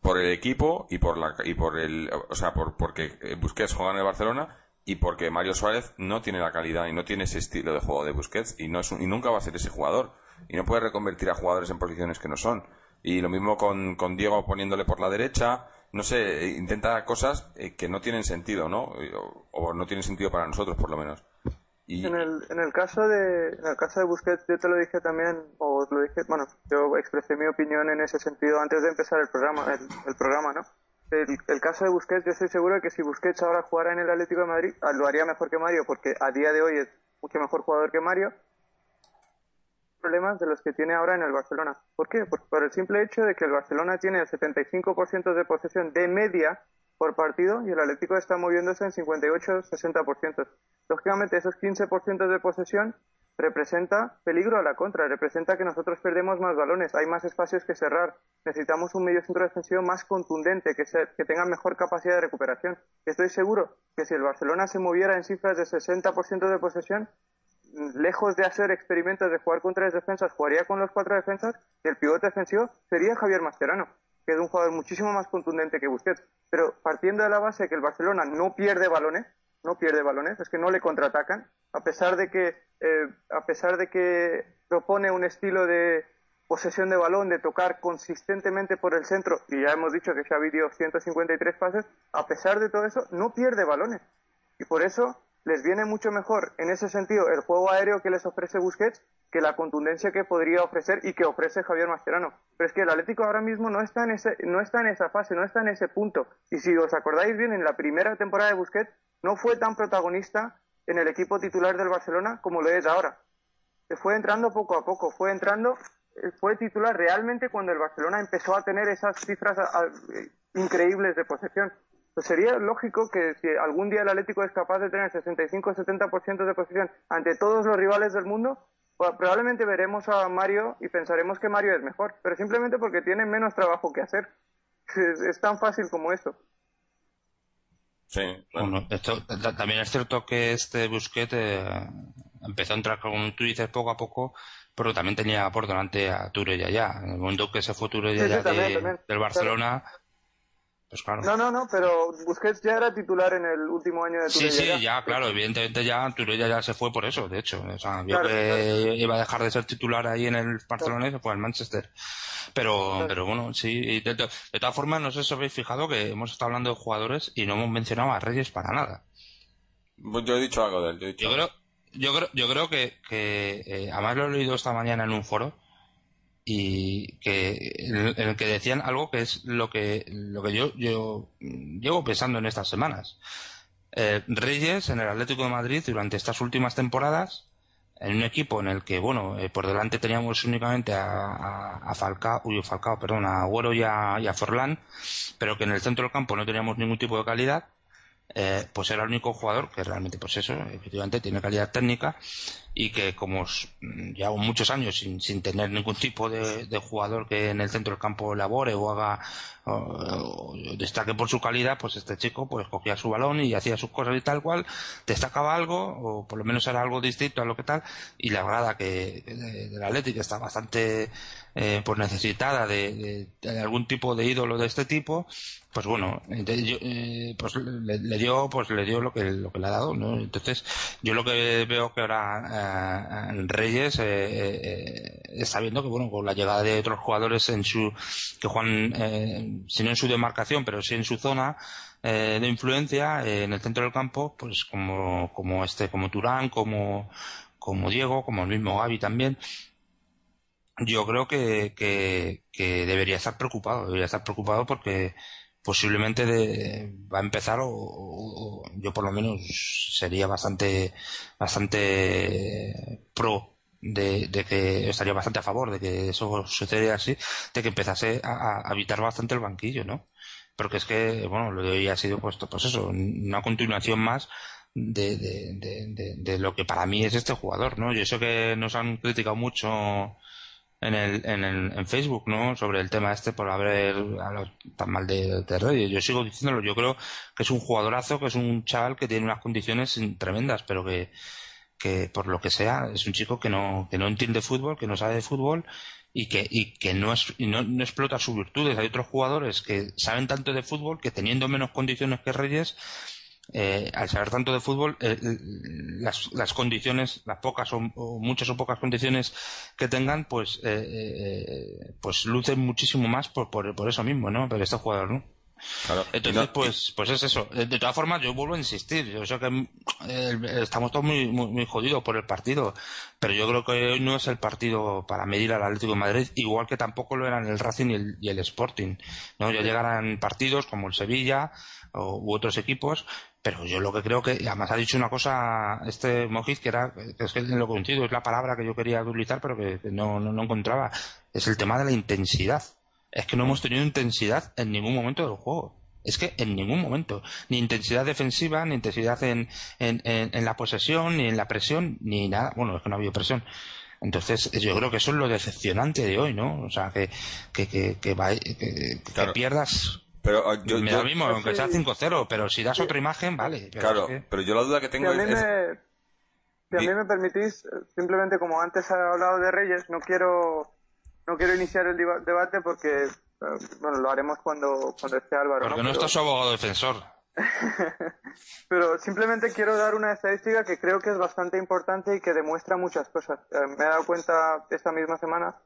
S1: Por el equipo y por la y por el o sea por porque Busquets juega en el Barcelona y porque Mario Suárez no tiene la calidad y no tiene ese estilo de juego de Busquets y no es y nunca va a ser ese jugador. Y no puede reconvertir a jugadores en posiciones que no son. Y lo mismo con, con Diego poniéndole por la derecha. No sé intenta cosas eh, que no tienen sentido no o no tienen sentido para nosotros por lo menos
S2: en, el, en el caso de en el caso de Busquets yo te lo dije también o lo dije bueno yo expresé mi opinión en ese sentido antes de empezar el programa el, programa no el, el, caso de Busquets yo estoy seguro de que si Busquets ahora jugara en el Atlético de Madrid ah, lo haría mejor que Mario porque a día de hoy es mucho mejor jugador que Mario. Problemas de los que tiene ahora en el Barcelona. ¿por qué? por, por el simple hecho de que el Barcelona tiene el 75% de posesión de media por partido y el Atlético está moviéndose en 58-60%. Lógicamente, esos 15% de posesión representa peligro a la contra, representa que nosotros perdemos más balones, hay más espacios que cerrar, necesitamos un medio centro defensivo más contundente, que, que tenga mejor capacidad de recuperación. Estoy seguro que si el Barcelona se moviera en cifras de 60% de posesión, lejos de hacer experimentos de jugar con tres defensas, jugaría con los cuatro defensas y el pivote defensivo sería Javier Mascherano que un jugador muchísimo más contundente que Busquets. Pero partiendo de la base de que el Barcelona no pierde balones, no pierde balones, es que no le contraatacan, a pesar de que, eh, a pesar de que propone un estilo de posesión de balón, de tocar consistentemente por el centro, y ya hemos dicho que Xavi dio 153 pases, a pesar de todo eso, no pierde balones. Y por eso les viene mucho mejor en ese sentido el juego aéreo que les ofrece Busquets que la contundencia que podría ofrecer y que ofrece Javier Mascherano. Pero es que el Atlético ahora mismo no está en ese, no está en esa fase, no está en ese punto. Y si os acordáis bien, en la primera temporada de Busquets no fue tan protagonista en el equipo titular del Barcelona como lo es ahora. Fue entrando poco a poco, fue entrando, eh, fue titular realmente cuando el Barcelona empezó a tener esas cifras increíbles de posesión. Pues sería lógico que si algún día el Atlético es capaz de tener 65-70% de posesión ante todos los rivales del mundo, probablemente veremos a Mario y pensaremos que Mario es mejor, pero simplemente porque tiene menos trabajo que hacer. Es, tan fácil como eso.
S1: Sí,
S3: bueno. esto, también es cierto que este Busquets eh, empezó a entrar con Twitter poco a poco, pero también tenía por delante a Ture y allá. En el momento que se fue Ture y allá del Barcelona, pues
S2: no, no, no, pero Busquets ya era titular en el último año de
S3: Turella. Sí, sí, ya, claro, evidentemente ya Turella ya se fue por eso, de hecho. O sea, vio que iba a dejar de ser titular ahí en el Barcelona y se fue al Manchester. Pero, pero bueno, sí. De, todas formas, no sé si habéis fijado que hemos estado hablando de jugadores y no hemos mencionado a Reyes para nada.
S1: Pues yo he dicho algo de él.
S3: Yo, creo, yo creo, yo creo que, que eh, además lo he leído esta mañana en un foro y que en el que decían algo que es lo que lo que yo yo llevo pensando en estas semanas. Eh, Reyes en el Atlético de Madrid durante estas últimas temporadas en un equipo en el que bueno eh, por delante teníamos únicamente a, a, Falcao uy, Falcao perdón a Agüero y a, y a Forlán pero que en el centro del campo no teníamos ningún tipo de calidad eh, pues era el único jugador que realmente, pues eso, efectivamente tiene calidad técnica y que como lleva muchos años sin, sin tener ningún tipo de, jugador que en el centro del campo labore o haga o, destaque por su calidad, pues este chico pues cogía su balón y hacía sus cosas y tal cual, destacaba algo o por lo menos era algo distinto a lo que tal y la verdad que de, la Atlético está bastante eh, pues necesitada de, algún tipo de ídolo de este tipo pues bueno, eh, pues le, dio, pues le dio lo que, lo que le ha dado, ¿no? Entonces, yo lo que veo que ahora eh, Reyes eh, eh, está viendo que, bueno, con la llegada de otros jugadores en su, que juegan, si no en su demarcación, pero sí en su zona, de influencia en el centro del campo, pues como, como este, como Turán, como, como Diego, como el mismo Gaby también, yo creo que, que, debería estar preocupado, debería estar preocupado porque posiblemente de, va a empezar o, yo por lo menos sería bastante bastante pro de, de, que estaría bastante a favor de que eso sucediera así, de que empezase a, evitar bastante el banquillo, ¿no? Porque es que, bueno, lo de hoy ha sido puesto, pues eso, una continuación más de, de, de, de, lo que para mí es este jugador, ¿no? Yo sé que nos han criticado mucho en, el, en, el, en Facebook, ¿no? Sobre el tema este por haber hablado tan mal de, de Reyes. Yo sigo diciéndolo, yo creo que es un jugadorazo, que es un chaval que tiene unas condiciones tremendas, pero que, que por lo que sea, es un chico que no, que no entiende fútbol, que no sabe de fútbol y que, y que no, es, y no, no, explota sus virtudes. Hay otros jugadores que saben tanto de fútbol que teniendo menos condiciones que Reyes eh, al saber tanto de fútbol, eh, las, las, condiciones, las pocas o, muchas o pocas condiciones que tengan, pues, eh, eh, pues lucen muchísimo más por, por, por, eso mismo, ¿no? Pero este jugador, ¿no? Claro. Entonces, pues, pues es eso. De todas formas, yo vuelvo a insistir. Yo sé que estamos todos muy, muy, muy, jodidos por el partido, pero yo creo que hoy no es el partido para medir al Atlético de Madrid, igual que tampoco lo eran el Racing y el, y el Sporting. ¿no? Ya llegarán partidos como el Sevilla o, u otros equipos pero yo lo que creo que, además ha dicho una cosa este Mojiz que era, que es que lo coincido, es la palabra que yo quería utilizar, pero que no, no, encontraba. Es el tema de la intensidad. Es que no hemos tenido intensidad en ningún momento del juego. Es que en ningún momento. Ni intensidad defensiva, ni intensidad en, en, en, la posesión, ni en la presión, ni nada. Bueno, es que no ha habido presión. Entonces, yo creo que eso es lo decepcionante de hoy, ¿no? O sea, que, que, que, que, que pierdas pero ah, yo, me da mismo, aunque sea 5-0, pero si das otra imagen, vale.
S1: claro, pero yo la duda que tengo
S2: si es... Me, si a mí me permitís, simplemente como antes ha hablado de Reyes, no quiero no quiero iniciar el debate porque, eh, bueno, lo haremos cuando, cuando esté Álvaro.
S3: Porque no, no está su abogado defensor.
S2: pero simplemente quiero dar una estadística que creo que es bastante importante y que demuestra muchas cosas. Eh, me he dado cuenta esta misma semana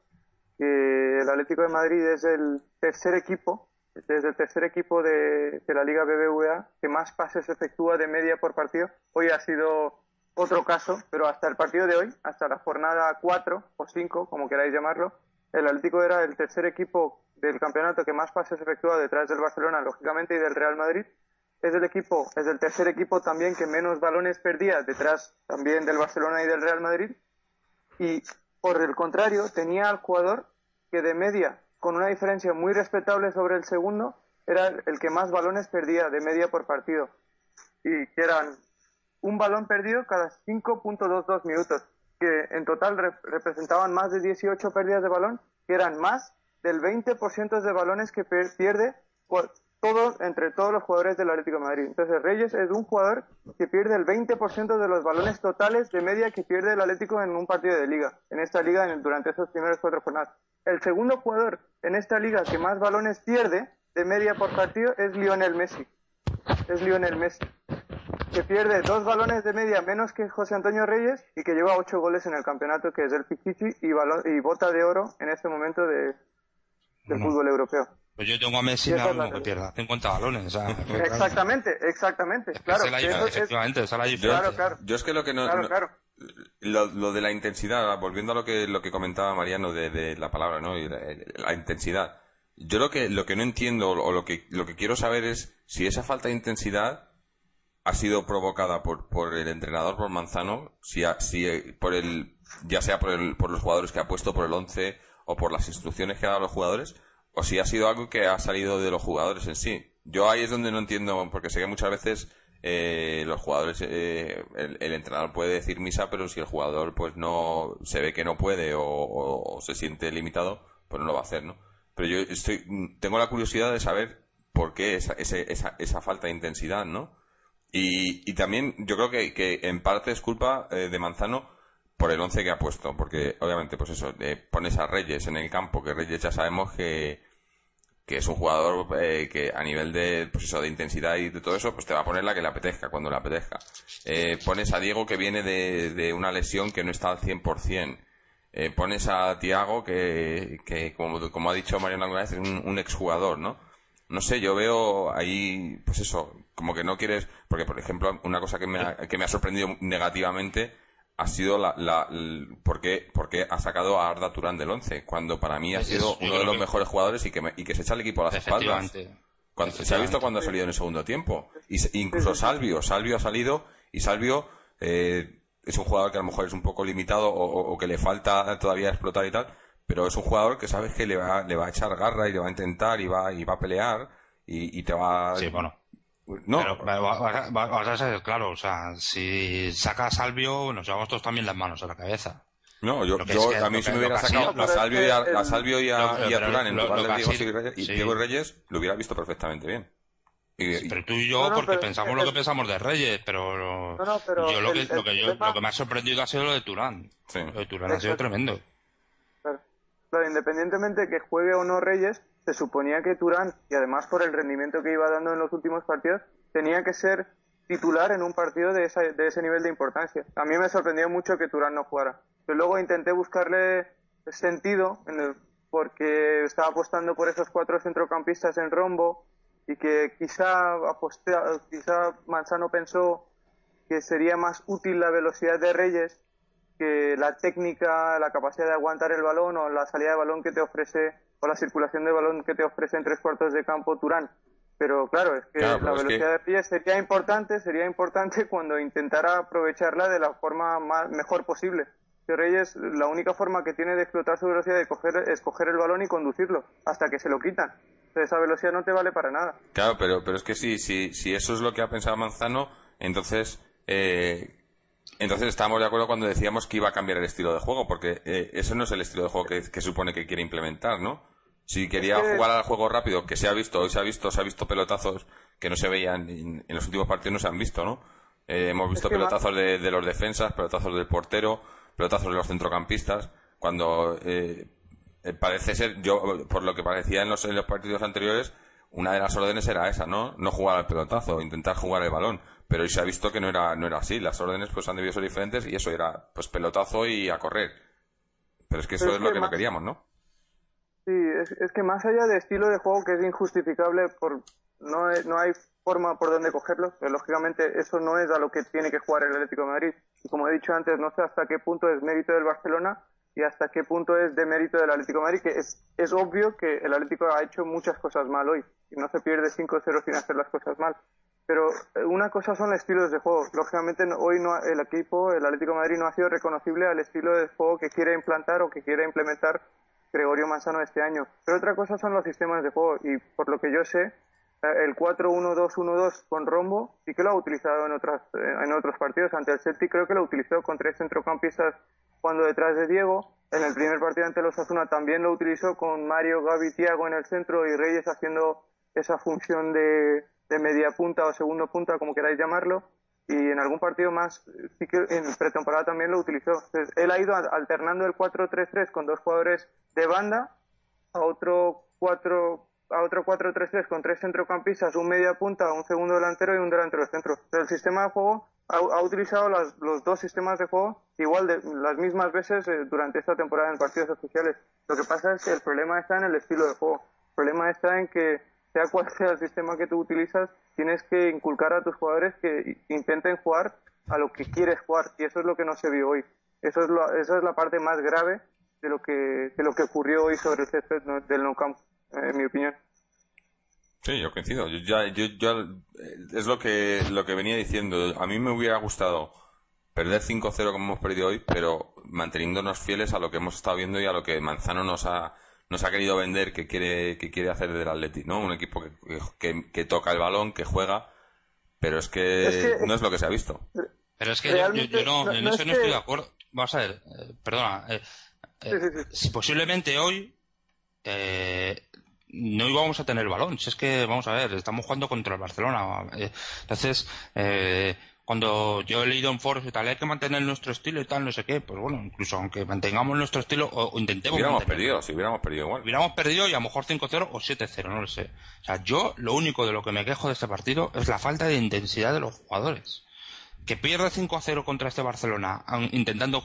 S2: que el Atlético de Madrid es el tercer equipo desde el tercer equipo de, la Liga BBVA que más pases efectúa de media por partido. Hoy ha sido otro caso, pero hasta el partido de hoy, hasta la jornada 4 o 5, como queráis llamarlo, el Atlético era el tercer equipo del campeonato que más pases efectúa detrás del Barcelona, lógicamente, y del Real Madrid. Es el equipo, es el tercer equipo también que menos balones perdía detrás también del Barcelona y del Real Madrid. Y por el contrario, tenía al jugador que de media con una diferencia muy respetable sobre el segundo, era el que más balones perdía de media por partido. Y que eran un balón perdido cada 5.22 minutos, que en total representaban más de 18 pérdidas de balón, que eran más del 20% de balones que pierde entre todos los jugadores del Atlético de Madrid. Entonces Reyes es un jugador que pierde el 20% de los balones totales de media que pierde el Atlético en un partido de liga, en esta liga durante esos primeros cuatro jornadas. El segundo jugador en esta liga que más balones pierde de media por partido es Lionel Messi. Es Lionel Messi. Que pierde dos balones de media menos que José Antonio Reyes y que lleva ocho goles en el campeonato, que es el Pichichi y, y bota de oro en este momento de, del fútbol europeo.
S3: Pues yo tengo a Messi y mismo que pierda 50 balones.
S2: exactamente, exactamente. claro,
S3: efectivamente, esa es la diferencia.
S1: Claro, claro. Yo es que lo que no, claro, lo, lo, de la intensidad, volviendo a lo que, lo que comentaba Mariano de, de la palabra, ¿no? Y la, intensidad. Yo lo que, lo que no entiendo o lo que, lo que quiero saber es si esa falta de intensidad ha sido provocada por, por el entrenador, por Manzano, si, si por el, ya sea por, el, por los jugadores que ha puesto, por el 11 o por las instrucciones que ha dado a los jugadores, o si ha sido algo que ha salido de los jugadores en sí. Yo ahí es donde no entiendo, porque sé que muchas veces eh, los jugadores, eh, el, entrenador puede decir misa, pero si el jugador pues no se ve que no puede o, se siente limitado, pues no lo va a hacer, ¿no? Pero yo estoy, tengo la curiosidad de saber por qué esa, esa, esa falta de intensidad, ¿no? Y, y también yo creo que, que en parte es culpa eh, de Manzano por el once que ha puesto, porque obviamente pues eso, pones a Reyes en el campo, que Reyes ya sabemos que que es un jugador eh, que a nivel de, pues eso, de intensidad y de todo eso, pues te va a poner la que le apetezca, cuando le apetezca. Eh, pones a Diego que viene de, de una lesión que no está al 100%. Eh, pones a Tiago que, que como, como ha dicho Mariano alguna vez, es un, un exjugador, ¿no? No sé, yo veo ahí, pues eso, como que no quieres, porque por ejemplo, una cosa que me ha, que me ha sorprendido negativamente ha sido la, la, porque, porque ha sacado a Arda Turán del 11, cuando para mí ha
S3: Es-
S1: sido uno de los
S3: que-
S1: mejores jugadores y que, me- y que se echa el equipo a las espaldas. Cuando, se ha visto cuando ha salido en el segundo tiempo. Y se- incluso Salvio, Salvio ha salido y Salvio eh, es un jugador que a lo mejor es un poco limitado o, o- o que le falta todavía explotar y tal, pero es un jugador que sabes que le va, le va a echar garra y le va a intentar y va, y va a pelear y, y te va...
S3: Sí, bueno.
S1: No,
S3: Pero va- va- va- vas a ser claro, o sea, si saca a Salvio, nos llevamos todos también las manos a la cabeza.
S1: no, yo, yo-
S3: es que-
S1: a mí si me hubiera sacado a Salvio y a, a
S2: el-
S1: Salvio y a,
S3: lo-
S1: y a
S3: pero
S1: Turán en
S3: lo-
S1: lugar de Diego Reyes, y
S3: sí.
S1: Diego Reyes, lo hubiera visto perfectamente bien. Y-
S3: Pero tú y yo,
S2: No, no,
S3: porque
S2: pero-
S3: pensamos
S2: el-
S3: lo que pensamos de Reyes, pero,
S2: No, no, pero
S3: yo lo que,
S2: el-
S3: lo, que yo,
S2: tema-
S3: lo que me ha sorprendido ha sido lo de Turán.
S1: Sí.
S3: Lo de Turán ha sido tremendo.
S2: Claro. Claro, independientemente de que juegue o no Reyes, se suponía que Turán, y además por el rendimiento que iba dando en los últimos partidos, tenía que ser titular en un partido de, esa- de ese nivel de importancia. A mí me sorprendió mucho que Turán no jugara. Pero luego intenté buscarle sentido, en el- porque estaba apostando por esos cuatro centrocampistas en rombo, y que quizá, aposté, quizá Manzano pensó que sería más útil la velocidad de Reyes que la técnica, la capacidad de aguantar el balón o la salida de balón que te ofrece o la circulación de balón que te ofrece en tres cuartos de campo Turán. Pero claro, es que
S1: Claro,
S2: la velocidad
S1: que-
S2: de Reyes sería importante, sería importante cuando intentara aprovecharla de la forma más, mejor posible. Que Reyes, la única forma que tiene de explotar su velocidad de coger, es coger el balón y conducirlo hasta que se lo quitan. Entonces, esa velocidad no te vale para nada.
S1: Claro, pero, pero es que sí, sí, si eso es lo que ha pensado Manzano, entonces, eh, entonces estábamos de acuerdo cuando decíamos que iba a cambiar el estilo de juego, porque eh, eso no es el estilo de juego que, que supone que quiere implementar, ¿no? Si quería
S2: Es que-
S1: jugar al juego rápido, que se ha visto, hoy se ha visto, se ha visto pelotazos que no se veían en, en los últimos partidos, no se han visto, ¿no? Eh, hemos visto
S2: que
S1: pelotazos de, de los defensas, pelotazos del portero, pelotazos de los centrocampistas, cuando eh, eh, parece ser, yo, por lo que parecía en los, en los partidos anteriores, una de las órdenes era esa, ¿no? No jugar al pelotazo, intentar jugar el balón. Pero hoy se ha visto que no era, no era así. Las órdenes pues han debido ser diferentes y eso era pues pelotazo y a correr. Pero es que eso es
S2: es
S1: lo
S2: que
S1: que no queríamos, ¿no?
S2: Sí, es, que más allá de estilo de juego que es injustificable, por no, no hay forma por donde cogerlo. pero lógicamente eso no es a lo que tiene que jugar el Atlético Madrid. Y como he dicho antes, no sé hasta qué punto es mérito del Barcelona y hasta qué punto es de mérito del Atlético Madrid, que es, es obvio que el Atlético ha hecho muchas cosas mal hoy y no se pierde 5-0 sin hacer las cosas mal. Pero eh, una cosa son los estilos de juego. Lógicamente hoy no, el equipo, el Atlético Madrid no ha sido reconocible al estilo de juego que quiere implantar o que quiere implementar Gregorio Manzano este año. Pero otra cosa son los sistemas de juego y por lo que yo sé, eh, el 4-1-2-1-2 con rombo sí que lo ha utilizado en, otras, eh, en otros partidos. Ante el Celtic creo que lo utilizó con tres centrocampistas cuando detrás de Diego. En el primer partido ante los Osasuna también lo utilizó con Mario, Gaby, Tiago en el centro y Reyes haciendo esa función de, de media punta o segundo punta, como queráis llamarlo. Y en algún partido más, eh, sí que en pretemporada también lo utilizó. Entonces, él ha ido alternando el 4-3-3 con dos jugadores de banda a otro 4 a otro 4-3-3 con tres centrocampistas, un media punta, un segundo delantero y un delantero de centro. Pero el sistema de juego ha, ha utilizado las- los dos sistemas de juego igual de las mismas veces eh, durante esta temporada en partidos oficiales. Lo que pasa es que el problema está en el estilo de juego. El problema está en que sea cual sea el sistema que tú utilizas, tienes que inculcar a tus jugadores que intenten jugar a lo que quieres jugar y eso es lo que no se vio hoy. Eso es, lo, esa es la parte más grave de lo que, de lo que ocurrió hoy sobre el césped del no camp, eh, en mi opinión.
S1: Sí, yo coincido. Yo ya, yo, ya, eh, es lo que, lo que venía diciendo. A mí me hubiera gustado perder 5-0 como hemos perdido hoy, pero manteniéndonos fieles a lo que hemos estado viendo y a lo que Manzano nos ha, nos ha querido vender que quiere, que quiere hacer del Atleti, ¿no? Un equipo que, que, que toca el balón, que juega, pero es que,
S2: Es que-
S1: no es lo que se ha visto.
S3: Pero es que yo- yo,
S2: Realmente,
S3: yo no,
S2: no-
S3: en
S2: no
S3: eso
S2: es
S3: no estoy
S2: que-
S3: de acuerdo. Vamos a ver, eh, perdona. eh, eh,
S2: Sí, sí, sí.
S3: Si posiblemente hoy eh, no íbamos a tener balón. Si es que, vamos a ver, estamos jugando contra el Barcelona. eh, entonces, eh, cuando yo he leído en foros y tal, hay que mantener nuestro estilo y tal, no sé qué, pues bueno, incluso aunque mantengamos nuestro estilo o, intentemos.
S1: Hubiéramos perdido, si hubiéramos perdido igual.
S3: Hubiéramos perdido y a lo mejor 5-0 o 7-0, no lo sé. O sea, yo lo único de lo que me quejo de este partido es la falta de intensidad de los jugadores. Que pierde 5-0 contra este Barcelona, intentando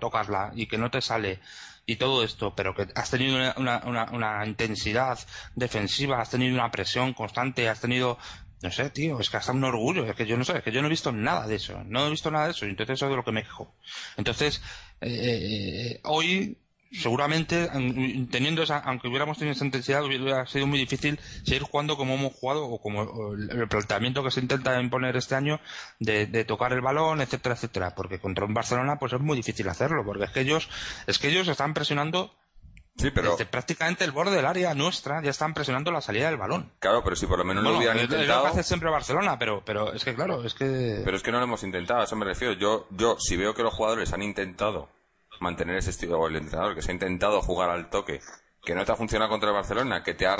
S3: tocarla y que no te sale y todo esto, pero que has tenido una, una, una, intensidad defensiva, has tenido una presión constante, has tenido no sé, tío, es que hasta un orgullo, es que yo no sé, es que yo no he visto nada de eso, no he visto nada de eso, y entonces eso es de lo que me quejo. Entonces, eh, eh, hoy, seguramente, teniendo esa, aunque hubiéramos tenido esa intensidad, hubiera sido muy difícil seguir jugando como hemos jugado, o como el planteamiento que se intenta imponer este año, de, de tocar el balón, etcétera, etcétera, porque contra un Barcelona, pues es muy difícil hacerlo, porque es que ellos, es que ellos están presionando
S1: Sí, pero...
S3: Desde prácticamente el borde del área nuestra ya están presionando la salida del balón.
S1: Claro, pero si por lo menos lo hubieran intentado... Lo
S3: que hace siempre Barcelona, pero, pero es que claro, es que...
S1: Pero es que no lo hemos intentado, a eso me refiero. Yo, yo si veo que los jugadores han intentado mantener ese estilo, o el entrenador que se ha intentado jugar al toque, que no te ha funcionado contra el Barcelona, que te ha,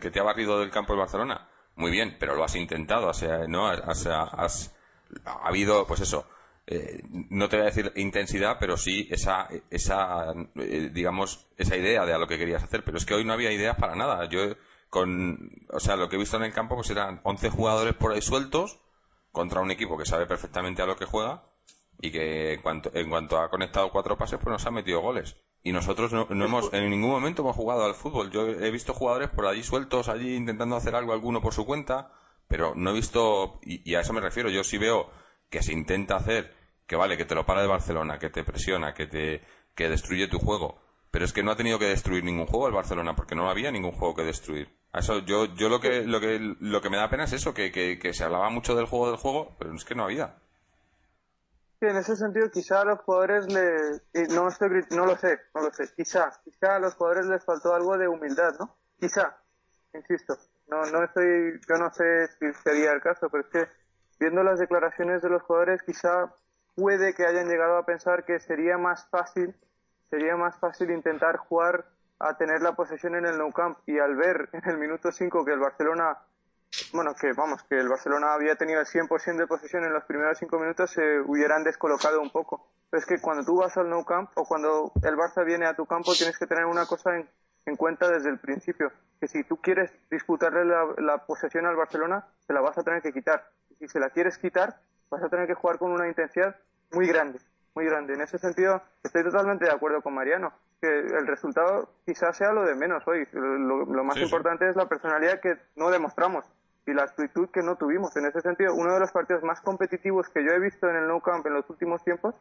S1: que te ha barrido del campo el Barcelona, muy bien, pero lo has intentado, o sea, ¿no? has, ha habido, pues eso, eh, no te voy a decir intensidad, pero sí esa, esa, eh, digamos, esa idea de a lo que querías hacer. Pero es que hoy no había ideas para nada. Yo, con, o sea, lo que he visto en el campo, pues eran 11 jugadores por ahí sueltos contra un equipo que sabe perfectamente a lo que juega y que en cuanto, en cuanto ha conectado cuatro pases, pues nos ha metido goles. Y nosotros no, no hemos, en ningún momento hemos jugado al fútbol. Yo he visto jugadores por allí sueltos, allí intentando hacer algo, alguno por su cuenta, pero no he visto, y, y a eso me refiero, yo sí veo que se intenta hacer, que vale, que te lo para de Barcelona, que te presiona, que te que destruye tu juego, pero es que no ha tenido que destruir ningún juego el Barcelona porque no había ningún juego que destruir. eso yo yo lo que lo que lo que me da pena es eso, que, que, se hablaba mucho del juego del juego, pero es que no había.
S2: Sí, en ese sentido quizá a los jugadores le no estoy no lo sé, no lo sé, quizá quizá a los jugadores les faltó algo de humildad, ¿no? Quizá, insisto, no no estoy yo no sé si sería el caso, pero es que viendo las declaraciones de los jugadores quizá puede que hayan llegado a pensar que sería más fácil, sería más fácil intentar jugar a tener la posesión en el Nou Camp y al ver en el minuto 5 que el Barcelona, bueno, que vamos, que el Barcelona había tenido el 100% de posesión en los primeros 5 minutos, se hubieran descolocado un poco. Pero es que cuando tú vas al Nou Camp o cuando el Barça viene a tu campo tienes que tener una cosa en, cuenta desde el principio, que si tú quieres disputarle la, la posesión al Barcelona, se la vas a tener que quitar. Y si se la quieres quitar, vas a tener que jugar con una intensidad muy grande, muy grande. En ese sentido, estoy totalmente de acuerdo con Mariano, que el resultado quizás sea lo de menos hoy. Lo, más importante es la personalidad que no demostramos y la actitud que no tuvimos. En ese sentido, uno de los partidos más competitivos que yo he visto en el Nou Camp en los últimos tiempos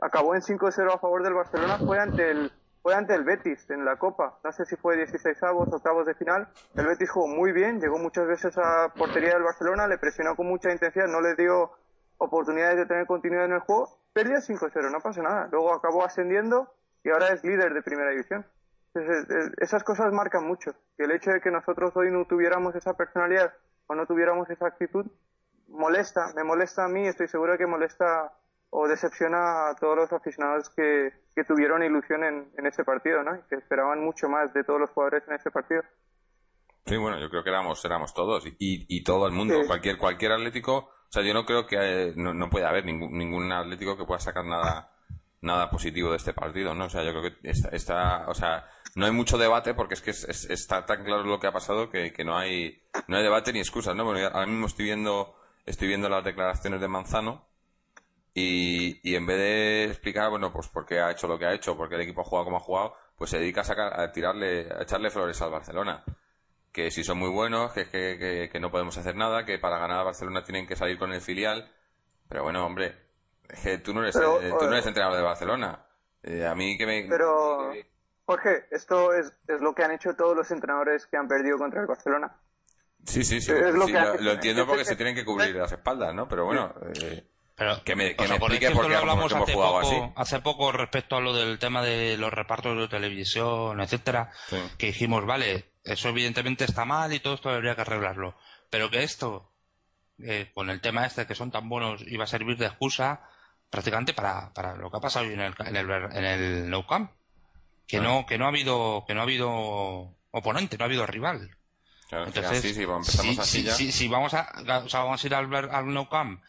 S2: acabó en 5-0 a favor del Barcelona, fue ante el fue ante el Betis en la Copa. No sé si fue 16 avos, octavos de final. El Betis jugó muy bien, llegó muchas veces a portería del Barcelona, le presionó con mucha intensidad, no le dio oportunidades de tener continuidad en el juego, perdió 5-0, no pasa nada. Luego acabó ascendiendo y ahora es líder de primera división. esas cosas marcan mucho. Y el hecho de que nosotros hoy no tuviéramos esa personalidad o no tuviéramos esa actitud, molesta, me molesta a mí, estoy seguro que molesta o decepciona a todos los aficionados que, tuvieron ilusión en, en ese partido, ¿no? Y que esperaban mucho más de todos los jugadores en ese partido.
S1: Sí, bueno, yo creo que éramos, éramos todos y, y todo el mundo, cualquier, cualquier atlético o sea, yo no creo que eh, no, puede haber ningún, ningún Atlético que pueda sacar nada nada positivo de este partido, ¿no? O sea, yo creo que está, o sea, no hay mucho debate porque es que está tan claro lo que ha pasado que, no hay no hay debate ni excusas, ¿no? Bueno, ahora mismo estoy viendo estoy viendo las declaraciones de Manzano y, y en vez de explicar, bueno, pues por qué ha hecho lo que ha hecho, porque el equipo ha jugado como ha jugado, pues se dedica a sacar a tirarle a echarle flores al Barcelona que si son muy buenos, que, que, que, no podemos hacer nada, que para ganar a Barcelona tienen que salir con el filial. Pero bueno, hombre, es que tú no eres, eh, tú no eres entrenador de Barcelona. Eh, a mí que me...
S2: Pero, Jorge, esto es, es lo que han hecho todos los entrenadores que han perdido contra el Barcelona.
S1: Sí, sí, sí. lo, entiendo porque se tienen que cubrir las espaldas, ¿no? Pero bueno... Eh,
S3: pero, que me, que me explique por qué hablamos hace poco, así. hace poco respecto a lo del tema de los repartos de televisión, etcétera, que dijimos, vale, eso evidentemente está mal y todo esto debería que arreglarlo. Pero que esto, eh, con el tema este que son tan buenos, iba a servir de excusa prácticamente para, para lo que ha pasado hoy en el, en el, en el No Camp. Que no, que no ha habido, que no ha habido oponente, no ha habido rival.
S1: Entonces, si, vamos a,
S3: si, vamos a ir al, al No Camp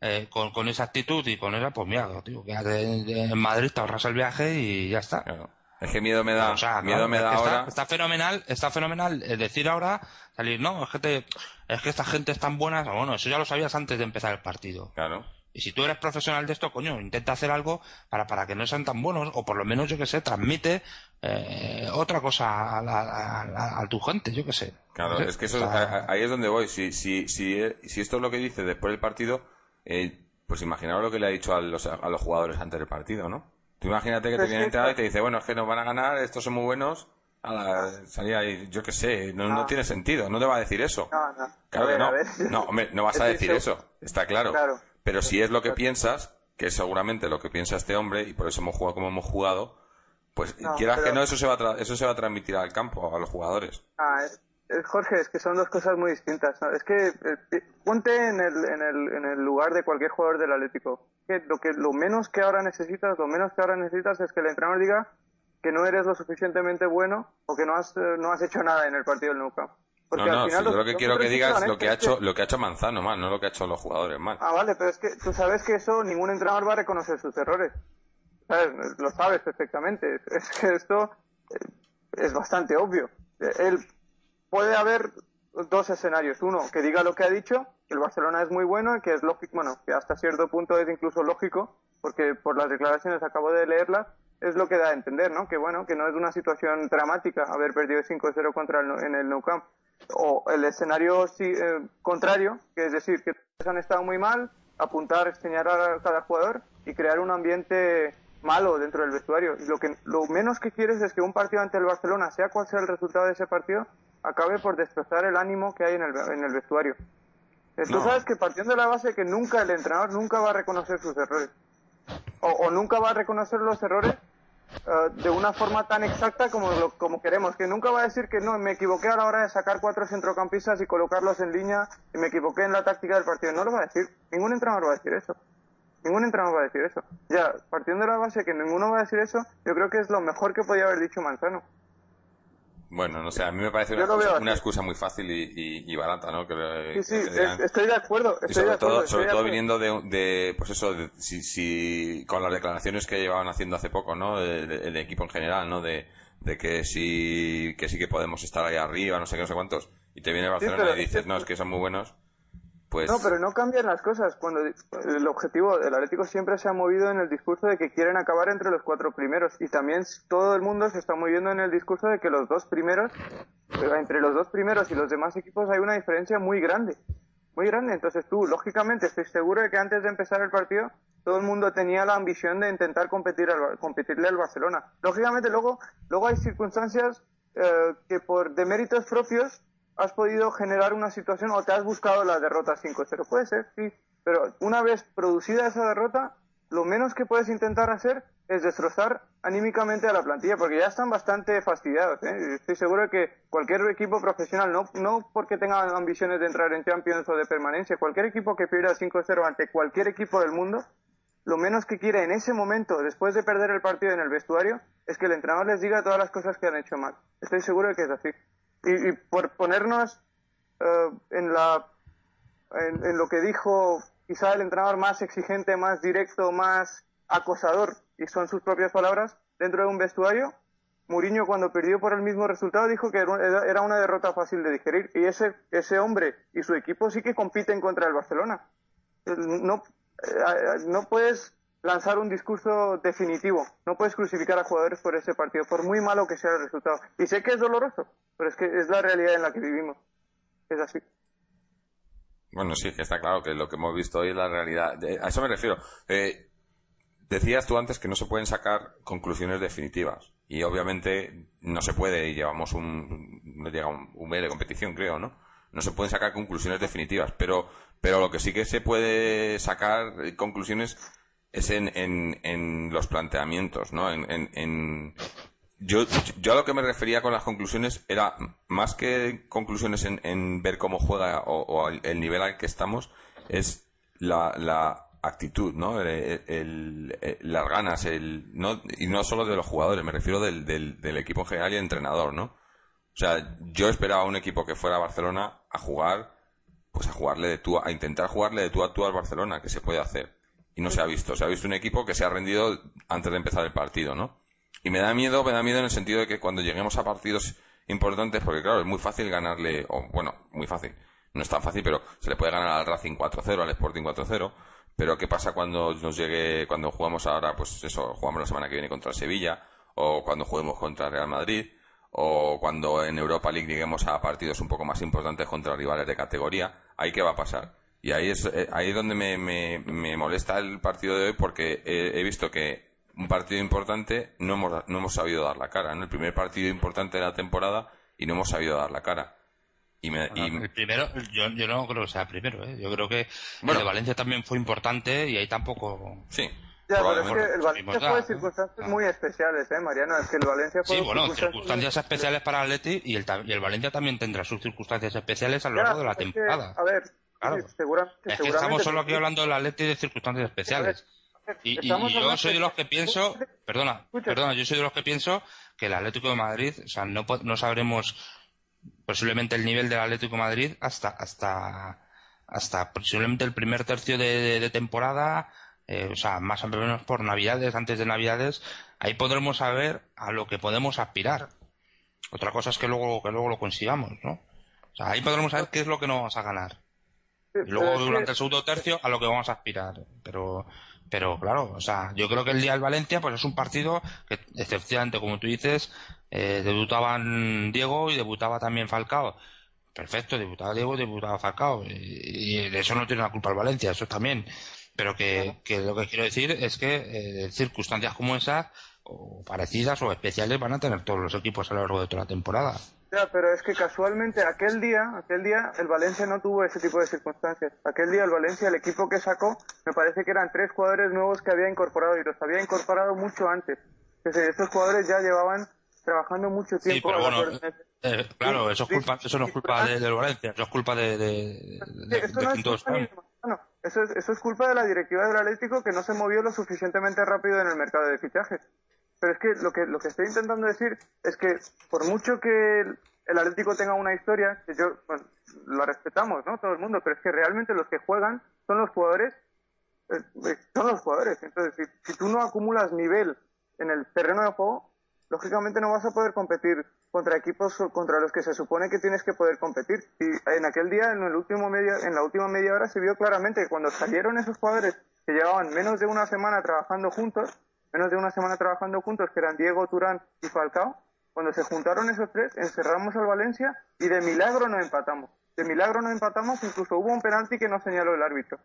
S3: eh, con, con, esa actitud y con esa, pues mira, tío, en Madrid te ahorras el viaje y ya está.
S1: Es que miedo me da, miedo me da ahora.
S3: Está, fenomenal, está fenomenal decir ahora, salir, no, es que es que esta gente es tan buena, bueno, eso ya lo sabías antes de empezar el partido.
S1: Claro.
S3: Y si tú eres profesional de esto, coño, intenta hacer algo para, para que no sean tan buenos, o por lo menos, yo que sé, transmite eh, otra cosa a, tu gente, yo que sé.
S1: Claro, es que eso, ahí es donde voy. Si, si, si, si esto es lo que dice después del partido, eh, pues imaginaos lo que le ha dicho a los, a los jugadores antes del partido, ¿no? Tú imagínate que te viene entrenado y te dice, bueno, es que nos van a ganar, estos son muy buenos, a la salida y yo qué sé, no, no, tiene sentido, no te va a decir eso.
S2: No, no.
S1: Claro que no. No, hombre, no vas a decir eso, está claro.
S2: claro.
S1: Pero si es lo que piensas, que es seguramente lo que piensa este hombre, y por eso hemos jugado como hemos jugado, pues quieras que no, eso se, va a eso se va a transmitir al campo, a los jugadores.
S2: Ah, es, Jorge, es que son dos cosas muy distintas. Es que eh, ponte en el, en, el, en el lugar de cualquier jugador del Atlético. Que lo, que lo menos que ahora necesitas, lo menos que ahora necesitas es que el entrenador diga que no eres lo suficientemente bueno o que no has, eh, no has hecho nada en el partido del Nou
S1: no, no, yo lo que quiero que digas lo que ha hecho, lo que ha hecho Manzano mal, no lo que ha hecho los jugadores mal.
S2: Ah, vale, pero es que tú sabes que eso ningún entrenador va a reconocer sus errores. ¿Sabes? Lo sabes perfectamente. Es que esto eh, es bastante obvio. Él puede haber dos escenarios. Uno, que diga lo que ha dicho, que el Barcelona es muy bueno y que es lógico, bueno, que hasta cierto punto es incluso lógico, porque por las declaraciones acabo de leerlas, es lo que da a entender, ¿no? Que bueno, que no es una situación dramática haber perdido 5-0 contra el, en el Nou Camp o el escenario eh, contrario, que es decir, que han estado muy mal, apuntar, señalar a cada jugador y crear un ambiente malo dentro del vestuario. Y lo, que, lo menos que quieres es que un partido ante el Barcelona, sea cual sea el resultado de ese partido, acabe por destrozar el ánimo que hay en el, en el vestuario. Tú sabes que partiendo de la base que nunca el entrenador nunca va a reconocer sus errores. O, o nunca va a reconocer los errores eh, de una forma tan exacta como, como queremos, que nunca va a decir que no, me equivoqué a la hora de sacar cuatro centrocampistas y colocarlos en línea y me equivoqué en la táctica del partido. No lo va a decir, ningún entrenador va a decir eso. Ningún entrenador va a decir eso. Ya, partiendo de la base que ninguno va a decir eso, yo creo que es lo mejor que podía haber dicho Manzano.
S1: Bueno, no sé, a mí me parece una, excusa, muy fácil y, barata, ¿no?
S2: sí, sí, estoy de acuerdo.
S1: y sobre todo, sobre todo viniendo de, pues eso, si, si, con las declaraciones que llevaban haciendo hace poco, ¿no? El equipo en general, ¿no? De, de que sí, que sí que podemos estar ahí arriba, no sé qué, no sé cuántos. Y te viene Barcelona y dices, no, es que son muy buenos. Pues
S2: no, pero no cambian las cosas. Cuando el objetivo del Atlético siempre se ha movido en el discurso de que quieren acabar entre los cuatro primeros y también todo el mundo se está moviendo en el discurso de que los dos primeros, entre los dos primeros y los demás equipos hay una diferencia muy grande, muy grande. Entonces tú, lógicamente, estoy seguro de que antes de empezar el partido todo el mundo tenía la ambición de intentar competir al, competirle al Barcelona. Lógicamente luego, luego hay circunstancias eh, que por deméritos propios has podido generar una situación o te has buscado la derrota 5-0. Puede ser, sí, pero una vez producida esa derrota, lo menos que puedes intentar hacer es destrozar anímicamente a la plantilla, porque ya están bastante fastidiados. ¿eh? Estoy seguro de que cualquier equipo profesional, no, no porque tenga ambiciones de entrar en Champions o de permanencia, cualquier equipo que pierda 5-0 ante cualquier equipo del mundo, lo menos que quiere en ese momento, después de perder el partido en el vestuario, es que el entrenador les diga todas las cosas que han hecho mal. Estoy seguro de que es así. Y, por ponernos eh, en, la, en, lo que dijo quizá el entrenador más exigente, más directo, más acosador, y son sus propias palabras, dentro de un vestuario, Mourinho cuando perdió por el mismo resultado dijo que era una derrota fácil de digerir y ese, ese hombre y su equipo sí que compiten contra el Barcelona. No, eh, no puedes lanzar un discurso definitivo. No puedes crucificar a jugadores por ese partido, por muy malo que sea el resultado. Y sé que es doloroso, pero es que es la realidad en la que vivimos. Es así.
S1: Bueno, sí, que está claro que lo que hemos visto hoy es la realidad. A eso me refiero. Eh, decías tú antes que no se pueden sacar conclusiones definitivas. Y obviamente no se puede, y llevamos un, no llega un, un mes de competición, creo, ¿no? No se pueden sacar conclusiones definitivas, pero, pero lo que sí que se puede sacar conclusiones es en, en, en los planteamientos, ¿no? En, en, yo, yo a lo que me refería con las conclusiones era más que conclusiones en, ver cómo juega o, el, nivel al que estamos, es la, la actitud, ¿no? El, las ganas, el, no, y no solo de los jugadores, me refiero del, del, del equipo en general y el entrenador, ¿no? O sea, yo esperaba un equipo que fuera a Barcelona a jugar pues a jugarle de tú a, a intentar jugarle de tú a tú al Barcelona, que se puede hacer. Y no se ha visto. Se ha visto un equipo que se ha rendido antes de empezar el partido, ¿no? Y me da miedo, me da miedo en el sentido de que cuando lleguemos a partidos importantes, porque claro, es muy fácil ganarle, o bueno, muy fácil, no es tan fácil, pero se le puede ganar al Racing 4-0, al Sporting 4-0, pero ¿qué pasa cuando nos llegue, cuando jugamos ahora, pues eso, jugamos la semana que viene contra Sevilla, o cuando juguemos contra el Real Madrid, o cuando en Europa League lleguemos a partidos un poco más importantes contra rivales de categoría, ahí qué va a pasar. Y ahí es, eh, ahí es donde me, me, me molesta el partido de hoy porque he, he visto que un partido importante no hemos, no hemos sabido dar la cara. ¿no? El primer partido importante de la temporada y no hemos sabido dar la cara. Y me, y-
S3: El primero, yo, yo no creo que sea el primero, ¿eh? Yo creo que el de Valencia también fue importante y ahí tampoco.
S1: sí,
S2: Ya, pero es
S1: probablemente.
S2: que el Valencia fue de circunstancias
S3: Ah.
S2: muy especiales, ¿eh, Mariano? Es que el Valencia fue
S3: Sí, bueno,
S2: circunstancias
S3: circunstancias
S2: muy
S3: especiales para el Atleti y el, y el Valencia también tendrá sus circunstancias especiales a lo largo de la
S2: que,
S3: temporada.
S2: a ver,
S3: Claro.
S2: sí, seguramente,
S3: Es que
S2: seguramente
S3: estamos solo aquí hablando del Atleti de circunstancias especiales. Y, y-
S2: Estamos
S3: y yo soy de los que pienso, perdona, perdona, yo soy de los que pienso que el Atlético de Madrid, o sea, no, no sabremos posiblemente el nivel del Atlético de Madrid hasta, hasta, hasta posiblemente el primer tercio de, de- de temporada, eh, o sea, más o menos por Navidades, antes de Navidades, ahí podremos saber a lo que podemos aspirar. Otra cosa es que luego, que luego lo consigamos, ¿no? O sea, ahí podremos saber qué es lo que nos vamos a ganar. Y luego durante el segundo tercio a lo que vamos a aspirar. Pero, pero claro, o sea, yo creo que el día del Valencia pues es un partido que, excepcionalmente, como tú dices, eh, debutaban Diego y debutaba también Falcao. Perfecto, debutaba Diego y debutaba Falcao. Y, y de eso no tiene la culpa el Valencia, eso también. Pero que, que lo que quiero decir es que eh, circunstancias como esas, o parecidas o especiales, van a tener todos los equipos a lo largo de toda la temporada.
S2: Ya, pero es que casualmente aquel día, aquel día el Valencia no tuvo ese tipo de circunstancias. Aquel día el Valencia, el equipo que sacó, me parece que eran tres jugadores nuevos que había incorporado y los había incorporado mucho antes. Es decir, estos jugadores ya llevaban trabajando mucho
S3: Sí,
S2: tiempo.
S3: pero
S2: a la
S3: bueno,
S2: coordinación.
S3: eh, claro, eso es
S2: Sí,
S3: culpa, eso no es
S2: sí,
S3: culpa
S2: sí,
S3: de, del Valencia, eso es culpa de, de,
S2: Sí,
S3: de,
S2: eso no es culpa ni- eso es, eso es culpa de la directiva del Atlético que no se movió lo suficientemente rápido en el mercado de fichajes. Pero es que lo que lo que estoy intentando decir es que por mucho que el, Atlético tenga una historia, que yo bueno, la respetamos, ¿no? Todo el mundo, pero es que realmente los que juegan son los jugadores, eh, eh, son los jugadores. Entonces, si, si tú no acumulas nivel en el terreno de juego, lógicamente no vas a poder competir contra equipos contra los que se supone que tienes que poder competir. Y en aquel día, en el último media, en la última media hora, se vio claramente que cuando salieron esos jugadores que llevaban menos de una semana trabajando juntos, menos de una semana trabajando juntos, que eran Diego, Turán y Falcao, cuando se juntaron esos tres, encerramos al Valencia y de milagro no empatamos. De milagro no empatamos, incluso hubo un penalti que no señaló el árbitro.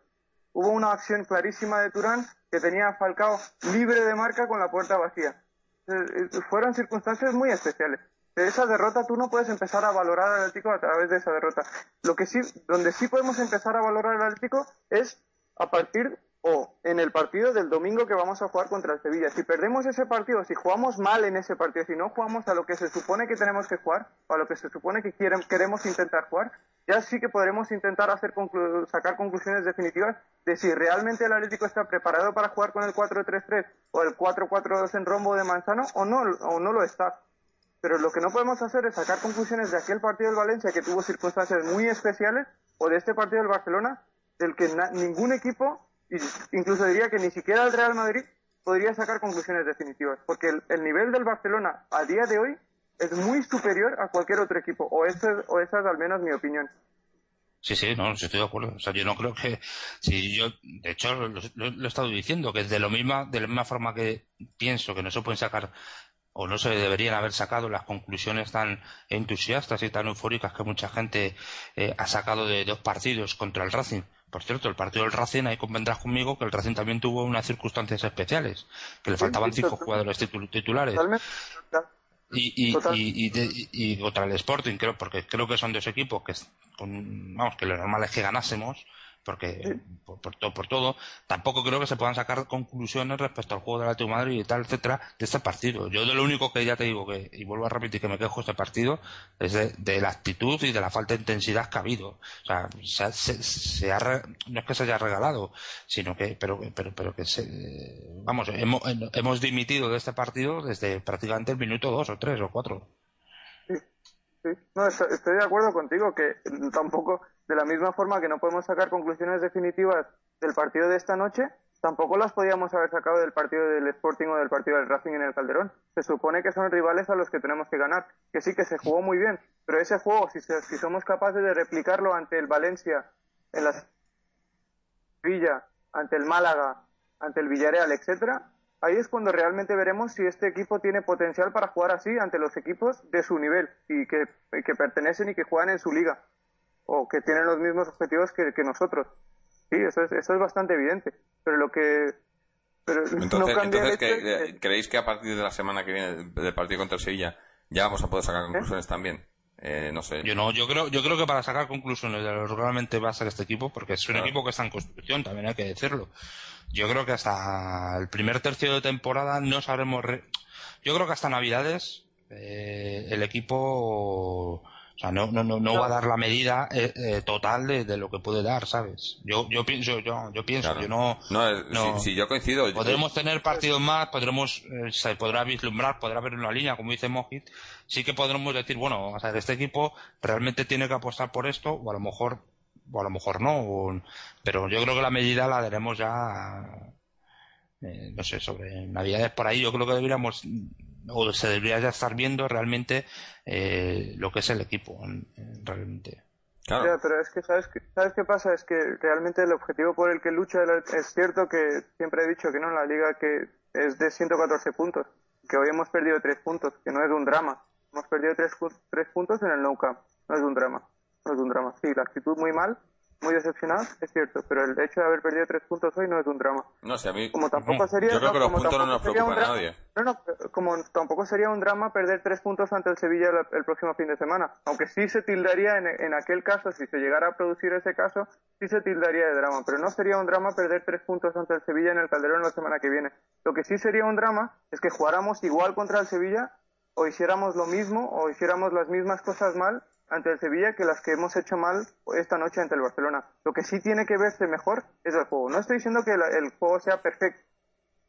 S2: Hubo una acción clarísima de Turán que tenía a Falcao libre de marca con la puerta vacía. Eh, eh, Fueron circunstancias muy especiales. De esa derrota tú no puedes empezar a valorar al Atlético a través de esa derrota. Lo que sí, donde sí podemos empezar a valorar al Atlético es a partir o en el partido del domingo que vamos a jugar contra el Sevilla. Si perdemos ese partido, si jugamos mal en ese partido, si no jugamos a lo que se supone que tenemos que jugar, o a lo que se supone que quieren- queremos intentar jugar, ya sí que podremos intentar hacer conclu- sacar conclusiones definitivas de si realmente el Atlético está preparado para jugar con el 4-3-3 o el 4-4-2 en rombo de Manzano o no, o no lo está. Pero lo que no podemos hacer es sacar conclusiones de aquel partido del Valencia que tuvo circunstancias muy especiales o de este partido del Barcelona del que ningún equipo, incluso diría que ni siquiera el Real Madrid, podría sacar conclusiones definitivas. Porque el, el nivel del Barcelona a día de hoy es muy superior a cualquier otro equipo. O, eso es- o esa es al menos mi opinión.
S3: Sí, sí, no, estoy de acuerdo. O sea, yo no creo que, si yo, de hecho, lo he estado diciendo, que de lo misma, de la misma forma que pienso que no se pueden sacar, o no se deberían haber sacado las conclusiones tan entusiastas y tan eufóricas que mucha gente eh, ha sacado de dos partidos contra el Racing. Por cierto, el partido del Racing, ahí convendrás conmigo que el Racing también tuvo unas circunstancias especiales, que le faltaban cinco jugadores titu- titulares.
S2: Totalmente.
S3: Y, y, y, contra el Sporting, creo, porque creo que son dos equipos que, con- vamos, que lo normal es que ganásemos, porque por, por todo, por todo, tampoco creo que se puedan sacar conclusiones respecto al juego del Atlético de Madrid y tal, etcétera, de este partido. Yo de lo único que ya te digo que, y vuelvo a repetir que me quejo este partido, es de, de la actitud y de la falta de intensidad que ha habido. O sea, se, ha- se- se ha re- no es que se haya regalado, sino que, pero, pero, pero que se, vamos, hemos, hemos dimitido de este partido desde prácticamente el minuto dos o tres o cuatro.
S2: Sí. No, estoy de acuerdo contigo que tampoco, de la misma forma que no podemos sacar conclusiones definitivas del partido de esta noche, tampoco las podíamos haber sacado del partido del Sporting o del partido del Racing en el Calderón. Se supone que son rivales a los que tenemos que ganar. Que sí, que se jugó muy bien, pero ese juego, si, somos capaces de replicarlo ante el Valencia, en la Villa, ante el Málaga, ante el Villarreal, etcétera, ahí es cuando realmente veremos si este equipo tiene potencial para jugar así ante los equipos de su nivel y que, que pertenecen y que juegan en su liga o que tienen los mismos objetivos que, que nosotros. Sí, eso es, eso es bastante evidente. Pero lo que.
S1: Pero entonces, entonces ¿creéis que a partir de la semana que viene del partido contra el Sevilla ya vamos a poder sacar ¿Eh? conclusiones también? Eh, no sé.
S3: Yo no, yo creo, yo creo que para sacar conclusiones de lo que realmente va a ser este equipo, porque es un equipo que está en construcción, también hay que decirlo. Yo creo que hasta el primer tercio de temporada no sabremos. Yo creo que hasta Navidades eh, el equipo o sea, no, no, no, no va a dar la medida eh, eh, total de, de, lo que puede dar, ¿sabes? Yo, yo pienso, yo, yo pienso, yo no.
S1: No, Si, yo coincido.
S3: Podremos tener partidos más, podremos, eh, se podrá vislumbrar, podrá haber una línea, como dice Mojit. Sí que podremos decir, bueno, o sea, este equipo realmente tiene que apostar por esto, o a lo mejor, o a lo mejor no, pero yo creo que la medida la daremos ya, no sé, sobre Navidades por ahí. Yo creo que deberíamos o se debería ya estar viendo realmente eh, lo que es el equipo realmente.
S2: Claro. pero es que ¿sabes, qué, sabes qué pasa es que realmente el objetivo por el que lucha es cierto que siempre he dicho que no en la liga que es de 114 puntos que hoy hemos perdido 3 puntos que no es un drama. Hemos perdido 3, puntos en el no camp no es un drama no es un drama. Sí la actitud muy mal muy decepcionado, es cierto, pero el hecho de haber perdido tres puntos hoy no es un drama.
S1: No sé, a mí.
S2: Como tampoco sería.
S1: Yo creo que los puntos no nos preocupan a nadie.
S2: No, no, como tampoco sería un drama perder tres puntos ante el Sevilla el, próximo fin de semana. Aunque sí se tildaría en, en, aquel caso, si se llegara a producir ese caso, sí se tildaría de drama. Pero no sería un drama perder tres puntos ante el Sevilla en el Calderón la semana que viene. Lo que sí sería un drama es que jugáramos igual contra el Sevilla o hiciéramos lo mismo o hiciéramos las mismas cosas mal ante el Sevilla que las que hemos hecho mal esta noche ante el Barcelona. Lo que sí tiene que verse mejor es el juego. No estoy diciendo que el, juego sea perfecto.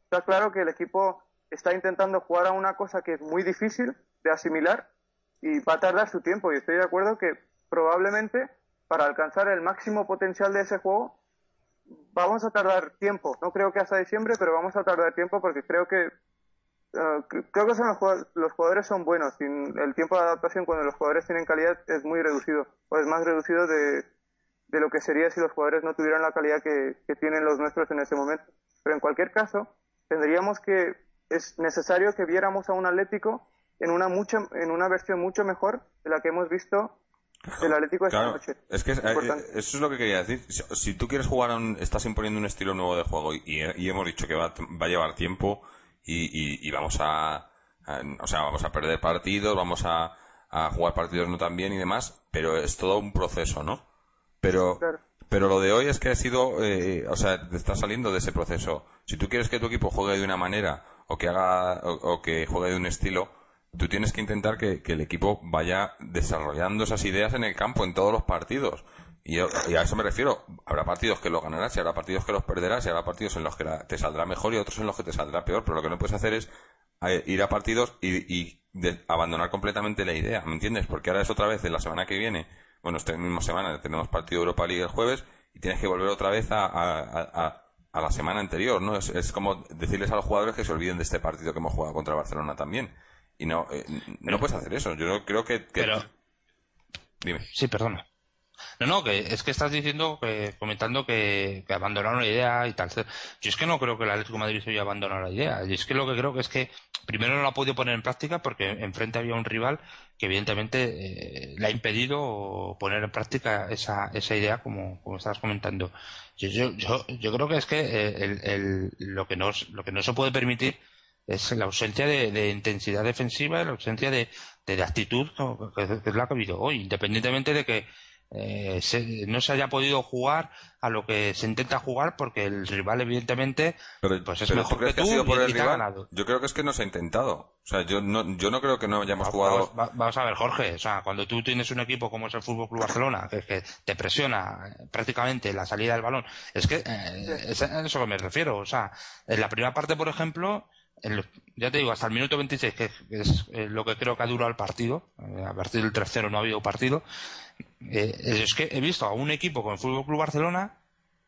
S2: Está claro que el equipo está intentando jugar a una cosa que es muy difícil de asimilar y va a tardar su tiempo. Y estoy de acuerdo que probablemente para alcanzar el máximo potencial de ese juego vamos a tardar tiempo. No creo que hasta diciembre, pero vamos a tardar tiempo porque creo que Ah, creo que son los, jugadores, son buenos. Sin el tiempo de adaptación, cuando los jugadores tienen calidad, es muy reducido. O es más reducido de, de lo que sería si los jugadores no tuvieran la calidad que, que, tienen los nuestros en ese momento. Pero en cualquier caso, tendríamos que, es necesario que viéramos a un Atlético en una, mucha, en una versión mucho mejor de la que hemos visto el Atlético esta noche.
S1: Es que eh, eso es lo que quería decir. Si, tú quieres jugar, estás imponiendo un estilo nuevo de juego y, y hemos dicho que va, va a llevar tiempo y, y, vamos a, o sea, vamos a perder partidos, vamos a, a jugar partidos no tan bien y demás, pero es todo un proceso, ¿no? Pero, pero lo de hoy es que ha sido, eh, o sea, te está saliendo de ese proceso. Si tú quieres que tu equipo juegue de una manera o que haga, o, que juegue de un estilo, tú tienes que intentar que, que, el equipo vaya desarrollando esas ideas en el campo en todos los partidos. Y, a eso me refiero. Habrá partidos que los ganarás y habrá partidos que los perderás y habrá partidos en los que te saldrá mejor y otros en los que te saldrá peor. Pero lo que no puedes hacer es eh, ir a partidos y, abandonar completamente la idea. ¿Me entiendes? Porque ahora es otra vez en la semana que viene. Bueno, esta misma semana tenemos partido Europa League el jueves y tienes que volver otra vez a, la semana anterior, ¿no? Es, como decirles a los jugadores que se olviden de este partido que hemos jugado contra Barcelona también. Y no, eh, no puedes hacer eso. Yo creo que...
S3: Pero... Dime. Sí, perdona. No, no, que es que estás diciendo, que, comentando que, que, abandonaron la idea y tal. Yo es que no creo que el Atlético Madrid haya abandonado la idea. Y es que lo que creo que es que primero no la ha podido poner en práctica porque enfrente había un rival que evidentemente eh, le ha impedido poner en práctica esa, esa idea como, estabas comentando. Yo, yo, yo, yo creo que es que eh, el, lo, que no, lo que no se puede permitir es la ausencia de, intensidad defensiva, la ausencia de, de, actitud que, es la que ha habido hoy, independientemente de que eh, no se haya podido jugar a lo que se intenta jugar porque el rival evidentemente pues es mejor que, tú por el rival?
S1: Yo creo que es que no se ha intentado. O sea, yo no, yo no creo que no hayamos jugado.
S3: Vamos, a ver, Jorge. O sea, cuando tú tienes un equipo como es el Fútbol Club Barcelona, que, que te presiona prácticamente la salida del balón, es que eh, es a eso que me refiero. O sea, en la primera parte, por ejemplo, ya te digo, hasta el minuto 26, que es, lo que creo que ha durado el partido, eh, a partir del tercero no ha habido partido, eh, es que he visto a un equipo con el Fútbol Club Barcelona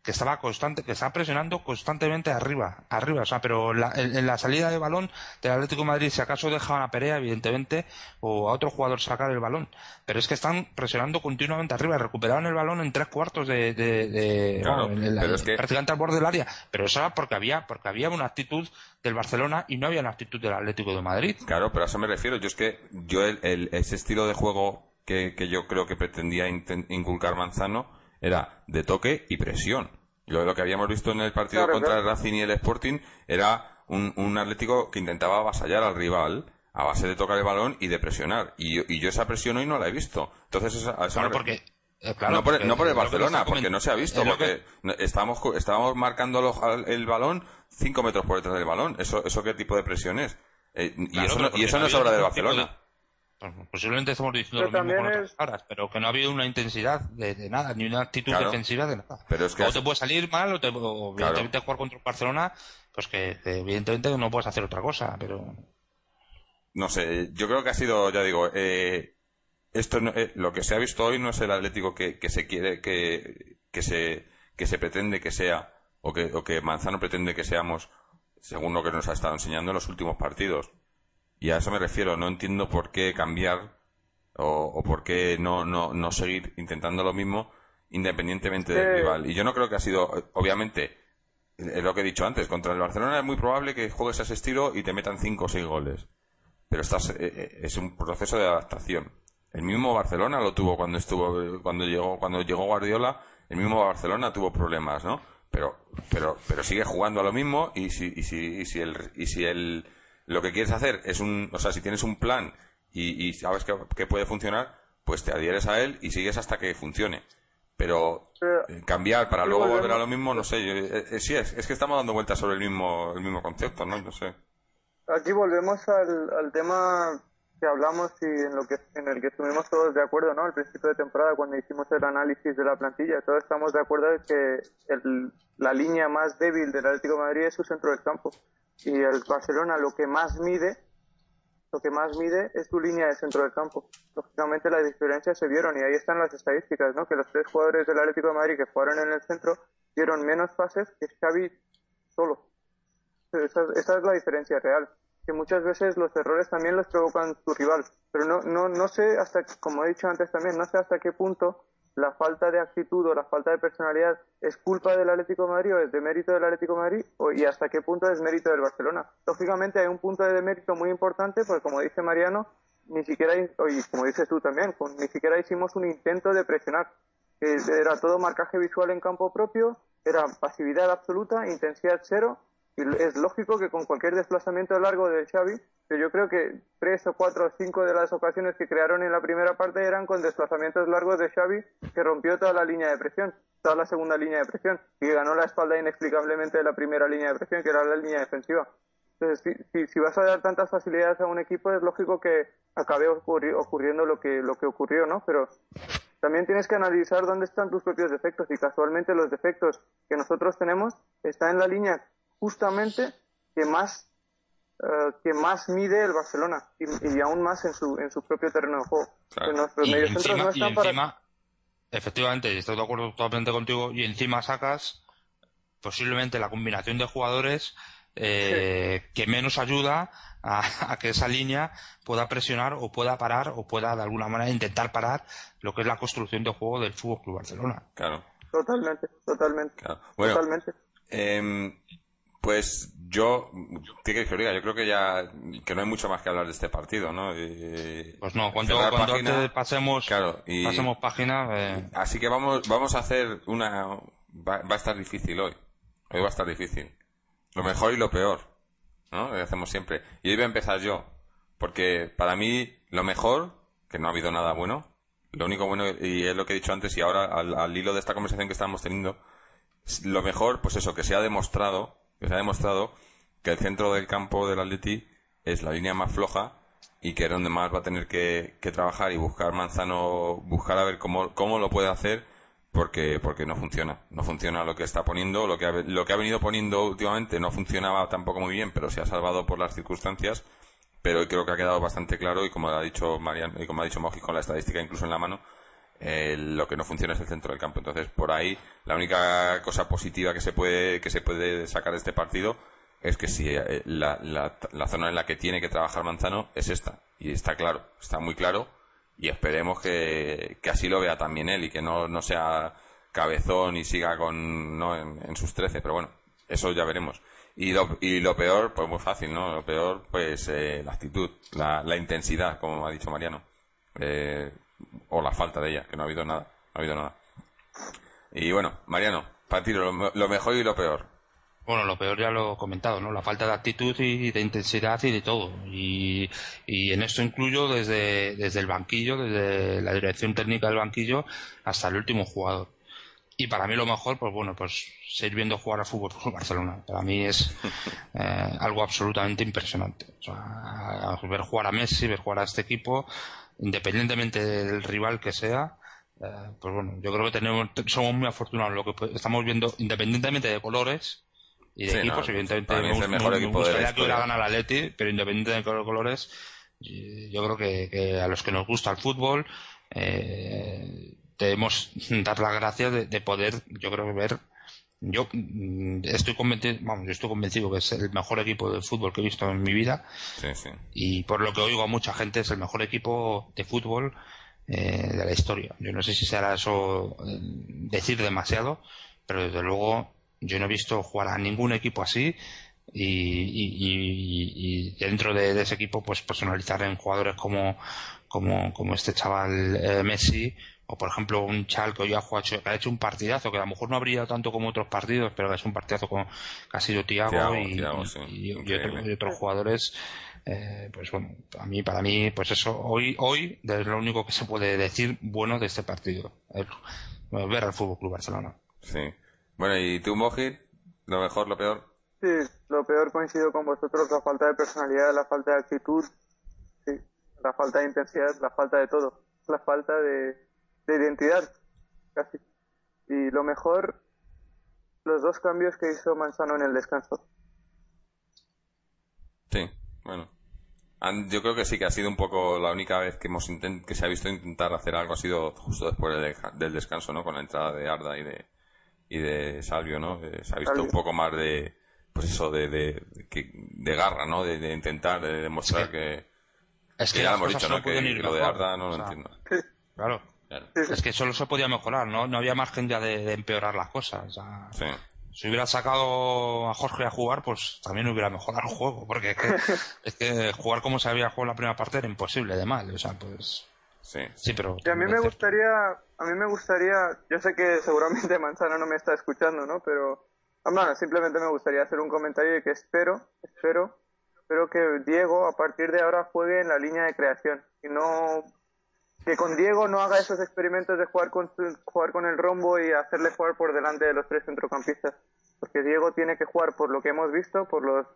S3: que estaba constante, que está presionando constantemente arriba, arriba, o sea, pero en, la salida de balón del Atlético de Madrid, si acaso dejaban a Perea, evidentemente, o a otro jugador sacar el balón, pero es que están presionando continuamente arriba, recuperaron el balón en tres cuartos de, de, prácticamente al borde del área, pero eso era porque había, porque había una actitud del Barcelona y no había una actitud del Atlético de Madrid.
S1: Claro, pero a eso me refiero, yo es que yo el, ese estilo de juego que, que yo creo que pretendía inculcar Manzano era de toque y presión lo que habíamos visto en el partido contra el Racing y el Sporting era un, Atlético que intentaba avasallar al rival a base de tocar el balón y de presionar. Y, yo esa presión hoy no la he visto. Entonces,
S3: porque,
S1: eh, no, por, el Barcelona, porque no se ha visto, porque estábamos, estábamos marcando el balón cinco metros por detrás del balón. ¿Eso, eso qué tipo de presión es? Eh, y, eso no, y eso no es obra del Barcelona.
S3: Posiblemente estamos diciendo lo mismo con otras pero que no ha habido una intensidad de, nada, ni una actitud defensiva de nada.
S1: Pero es que
S3: o te puede salir mal, o, te, evidentemente jugar contra Barcelona, pues que, evidentemente no puedes hacer otra cosa, pero...
S1: No sé, yo creo que ha sido, ya digo, eh, esto eh, lo que se ha visto hoy no es el Atlético que, que se quiere, que, que, se, que se pretende que sea, o que, o que Manzano pretende que seamos, según lo que nos ha estado enseñando en los últimos partidos y a eso me refiero, no entiendo por qué cambiar o, por qué no, no, no seguir intentando lo mismo independientemente del rival. Y yo no creo que ha sido, obviamente, es lo que he dicho antes, contra el Barcelona es muy probable que juegues a ese estilo y te metan 5 o 6 goles. Pero estás, eh, eh, es un proceso de adaptación. El mismo Barcelona lo tuvo cuando estuvo, cuando llegó, cuando llegó Guardiola, el mismo Barcelona tuvo problemas, ¿no? Pero, pero, pero sigue jugando a lo mismo y si, y si, y si el, y si el, lo que quieres hacer es un, o sea, si tienes un plan y, sabes que, puede funcionar, pues te adhieres a él y sigues hasta que funcione. Pero eh, cambiar para luego volver a lo mismo, no sé, eh, eh, sí, es, es que estamos dando vueltas sobre el mismo, el mismo concepto, ¿no? No sé.
S2: Aquí volvemos al, al tema que hablamos y en lo que en el que estuvimos todos de acuerdo, ¿no? Al principio de temporada cuando hicimos el análisis de la plantilla, todos estamos de acuerdo en que el, la línea más débil del Atlético de Madrid es su centro del campo y el Barcelona lo que más mide lo que más mide es su línea de centro del campo. Lógicamente las diferencias se vieron y ahí están las estadísticas, ¿no? Que los tres jugadores del Atlético de Madrid que jugaron en el centro dieron menos pases que Xavi solo. Esa, es la diferencia real que muchas veces los errores también los provocan su rival. Pero no, no, no sé hasta, como he dicho antes también, no sé hasta qué punto la falta de actitud o la falta de personalidad es culpa del Atlético Madrid o es de mérito del Atlético Madrid o, y hasta qué punto es mérito del Barcelona. Lógicamente hay un punto de mérito muy importante porque como dice Mariano, ni siquiera, y como dices tú también, ni siquiera hicimos un intento de presionar. Era todo marcaje visual en campo propio, era pasividad absoluta, intensidad cero y es lógico que con cualquier desplazamiento largo de Xavi, que yo creo que tres o cuatro o cinco de las ocasiones que crearon en la primera parte eran con desplazamientos largos de Xavi, que rompió toda la línea de presión, toda la segunda línea de presión, y ganó la espalda inexplicablemente de la primera línea de presión, que era la línea defensiva. Entonces, si, si, vas a dar tantas facilidades a un equipo, es lógico que acabe ocurriendo lo que, lo que ocurrió, ¿no? Pero también tienes que analizar dónde están tus propios defectos y casualmente los defectos que nosotros tenemos están en la línea justamente que más eh, que más mide el Barcelona y, aún más en su en su propio terreno de juego.
S3: nuestros y encima, no están para... efectivamente, estoy de acuerdo totalmente contigo y encima sacas posiblemente la combinación de jugadores eh, que menos ayuda a, a, que esa línea pueda presionar o pueda parar o pueda de alguna manera intentar parar lo que es la construcción de juego del Fútbol Club Barcelona.
S1: Claro.
S2: Totalmente, totalmente. totalmente.
S1: Em, pues yo, ¿qué que diga? Yo creo que ya que no hay mucho más que hablar de este partido, ¿no?
S3: pues no, cuando, cuando pasemos,
S1: claro, y,
S3: pasemos página. Eh.
S1: Así que vamos, vamos a hacer una. Va, a estar difícil hoy. Hoy va a estar difícil. Lo mejor y lo peor, ¿no? Lo hacemos siempre. Y hoy voy a empezar yo, porque para mí lo mejor, que no ha habido nada bueno, lo único bueno, y es lo que he dicho antes, y ahora al, al hilo de esta conversación que estamos teniendo, lo mejor, pues eso, que se ha demostrado que se ha demostrado que el centro del campo del Atleti es la línea más floja y que es donde más va a tener que, trabajar y buscar Manzano, buscar a ver cómo, cómo lo puede hacer porque porque no funciona. No funciona lo que está poniendo lo que ha, lo que ha venido poniendo últimamente no funcionaba tampoco muy bien pero se ha salvado por las circunstancias. Pero creo que ha quedado bastante claro y como ha dicho Mariano y como ha dicho con la estadística incluso en la mano eh, lo que no funciona es el centro del campo. Entonces por ahí la única cosa positiva que se puede que se puede sacar de este partido es que si eh, la, la, la zona en la que tiene que trabajar Manzano es esta. Y está claro está muy claro. Y esperemos que, que así lo vea también él y que no, no sea cabezón y siga con no en, sus trece. Pero bueno eso ya veremos. Y lo, y lo peor pues muy fácil no lo peor pues eh, la actitud la, la, intensidad como ha dicho Mariano. Eh, o la falta de ella que no ha habido nada no ha habido nada y bueno Mariano para ti lo, lo mejor y lo peor
S3: bueno, lo peor ya lo he comentado, ¿no? La falta de actitud y de intensidad y de todo. Y, y en esto incluyo desde, desde el banquillo, desde la dirección técnica del banquillo hasta el último jugador. Y para mí lo mejor, pues bueno, pues seguir viendo jugar al fútbol con Barcelona. Para mí es eh, algo absolutamente impresionante. O sea, ver jugar a Messi, ver jugar a este equipo, independientemente del rival que sea, eh, pues bueno, yo creo que tenemos, somos muy afortunados. Lo que estamos viendo, independientemente de colores, y de equipos, evidentemente,
S1: el mejor equipo de
S3: la que hubiera ganado la Leti, pero independiente de colores, yo creo que, a los que nos gusta el fútbol, eh, debemos dar las gracias de, poder, yo creo que ver, yo mm, estoy convencido, vamos, yo estoy convencido que es el mejor equipo de fútbol que he visto en mi vida.
S1: Sí, sí.
S3: Y por lo que oigo a mucha gente es el mejor equipo de fútbol eh, de la historia. Yo no sé si será eso eh, decir demasiado, pero desde luego yo no he visto jugar a ningún equipo así y, dentro de, ese equipo pues personalizar en jugadores como, como, como este chaval eh, Messi o por ejemplo un Chal que hoy ha, jugado, que ha hecho un partidazo que a lo mejor no ha brillado tanto como otros partidos pero que es un partidazo con casi yo Tiago y, otros jugadores eh, pues bueno a mí para mí pues eso hoy hoy es lo único que se puede decir bueno de este partido ver al Fútbol Club Barcelona
S1: sí bueno, ¿y tú, Mojit? ¿Lo mejor, lo peor?
S2: Sí, lo peor coincido con vosotros, la falta de personalidad, la falta de actitud, sí, la falta de intensidad, la falta de todo, la falta de, identidad, casi. Y lo mejor, los dos cambios que hizo Manzano en el descanso.
S1: Sí, bueno. Yo creo que sí, que ha sido un poco la única vez que hemos que se ha visto intentar hacer algo ha sido justo después del descanso, ¿no? Con la entrada de Arda y de, y de Salvio, ¿no? se ha visto un poco más de, pues eso, de, de, de, garra, ¿no? De, intentar demostrar que,
S3: Es que,
S1: ya hemos dicho, ¿no? Que, lo de Arda no lo entiendo.
S3: Claro. Es que solo se podía mejorar, ¿no? No había margen ya de, empeorar las cosas. Si hubiera sacado a Jorge a jugar, pues también hubiera mejorado el juego, porque es que, es que jugar como se había jugado la primera parte era imposible de mal, o sea, pues...
S1: Sí,
S3: sí pero...
S2: a mí me gustaría, a mí me gustaría, yo sé que seguramente Manzano no me está escuchando, ¿no? Pero, bueno, simplemente me gustaría hacer un comentario de que espero, espero, espero que Diego a partir de ahora juegue en la línea de creación y no que con Diego no haga esos experimentos de jugar con jugar con el rombo y hacerle jugar por delante de los tres centrocampistas, porque Diego tiene que jugar por lo que hemos visto, por los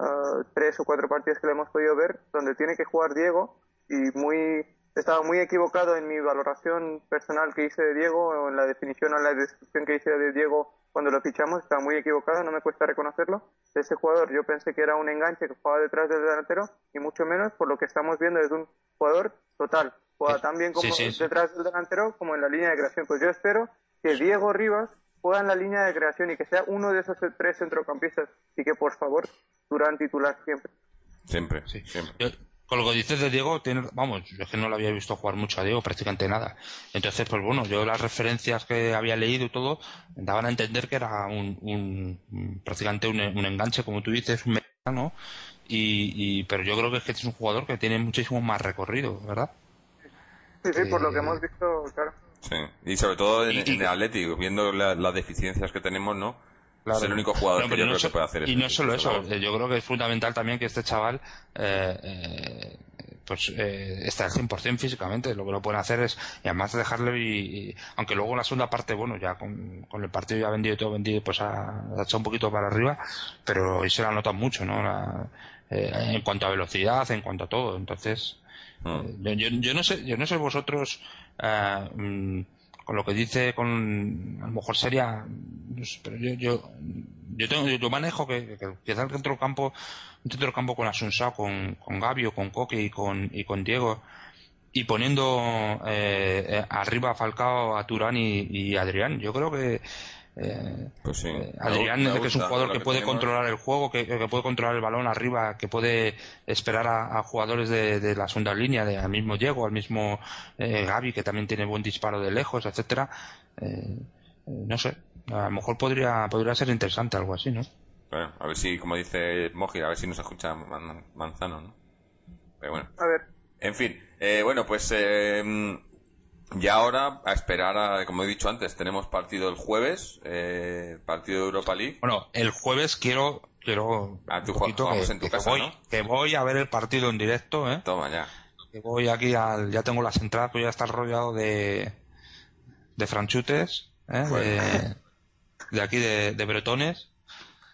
S2: ah, tres o cuatro partidos que le hemos podido ver, donde tiene que jugar Diego y muy estaba muy equivocado en mi valoración personal que hice de Diego, o en la definición o en la descripción que hice de Diego cuando lo fichamos, estaba muy equivocado, no me cuesta reconocerlo. Ese jugador yo pensé que era un enganche que jugaba detrás del delantero, y mucho menos por lo que estamos viendo es un jugador total. Juega tan bien como detrás del delantero como en la línea de creación. Pues yo espero que Diego Rivas juegue en la línea de creación y que sea uno de esos tres centrocampistas y que por favor Durán titular siempre.
S1: Siempre, sí, siempre.
S3: Con lo que dices de Diego, tiene, vamos, yo es que no lo había visto jugar mucho a Diego, prácticamente nada. Entonces, pues bueno, yo las referencias que había leído y todo, daban a entender que era un, un prácticamente un, enganche, como tú dices, un mexicano, y, y, pero yo creo que es que es un jugador que tiene muchísimo más recorrido, ¿verdad?
S2: Sí, sí, por lo que hemos visto, claro.
S1: Sí, y sobre todo en, el Atlético, viendo las deficiencias que tenemos, ¿no? Es el único jugador que yo creo que puede hacer
S3: Y no solo eso, yo creo que es fundamental también que este chaval eh, eh, pues eh, esté al 100% físicamente. Lo que lo pueden hacer es, y además dejarle, y, aunque luego en la segunda parte, bueno, ya con, el partido ya vendido y todo vendido, pues ha, echado un poquito para arriba, pero hoy se la nota mucho, ¿no? Eh, en cuanto a velocidad, en cuanto a todo. Entonces, mm. yo, yo, no sé, yo no sé vosotros, mm, con lo que dice, con a lo mejor sería, pero yo, yo, yo tengo, yo manejo que, que, quizás el centro campo, un centro campo con Asunsao, con, con Gabio, con Coque y con, y con Diego, y poniendo eh, eh, arriba a Falcao, a Turán y, y Adrián, yo creo que eh,
S1: pues sí.
S3: Eh, Adrián, que es un jugador que, puede controlar el juego, que, puede controlar el balón arriba, que puede esperar a, jugadores de, la segunda línea, de, al mismo Diego, al mismo eh, Gaby, que también tiene buen disparo de lejos, etcétera. Eh, no sé, a lo mejor podría, podría ser interesante algo así, ¿no?
S1: Bueno, a ver si, como dice Moji, a ver si nos escucha Manzano, ¿no? Pero bueno.
S2: A ver.
S1: En fin, bueno, pues y ahora, a esperar a, como he dicho antes, tenemos partido el jueves, eh, partido de Europa League.
S3: Bueno, el jueves quiero, quiero,
S1: ah, tu que, en tu casa,
S3: voy, que voy a ver el partido en directo, eh.
S1: Toma ya.
S3: Que voy aquí al, ya tengo las entradas, pues ya está rodeado de, de franchutes, eh, de, de, aquí de, de bretones.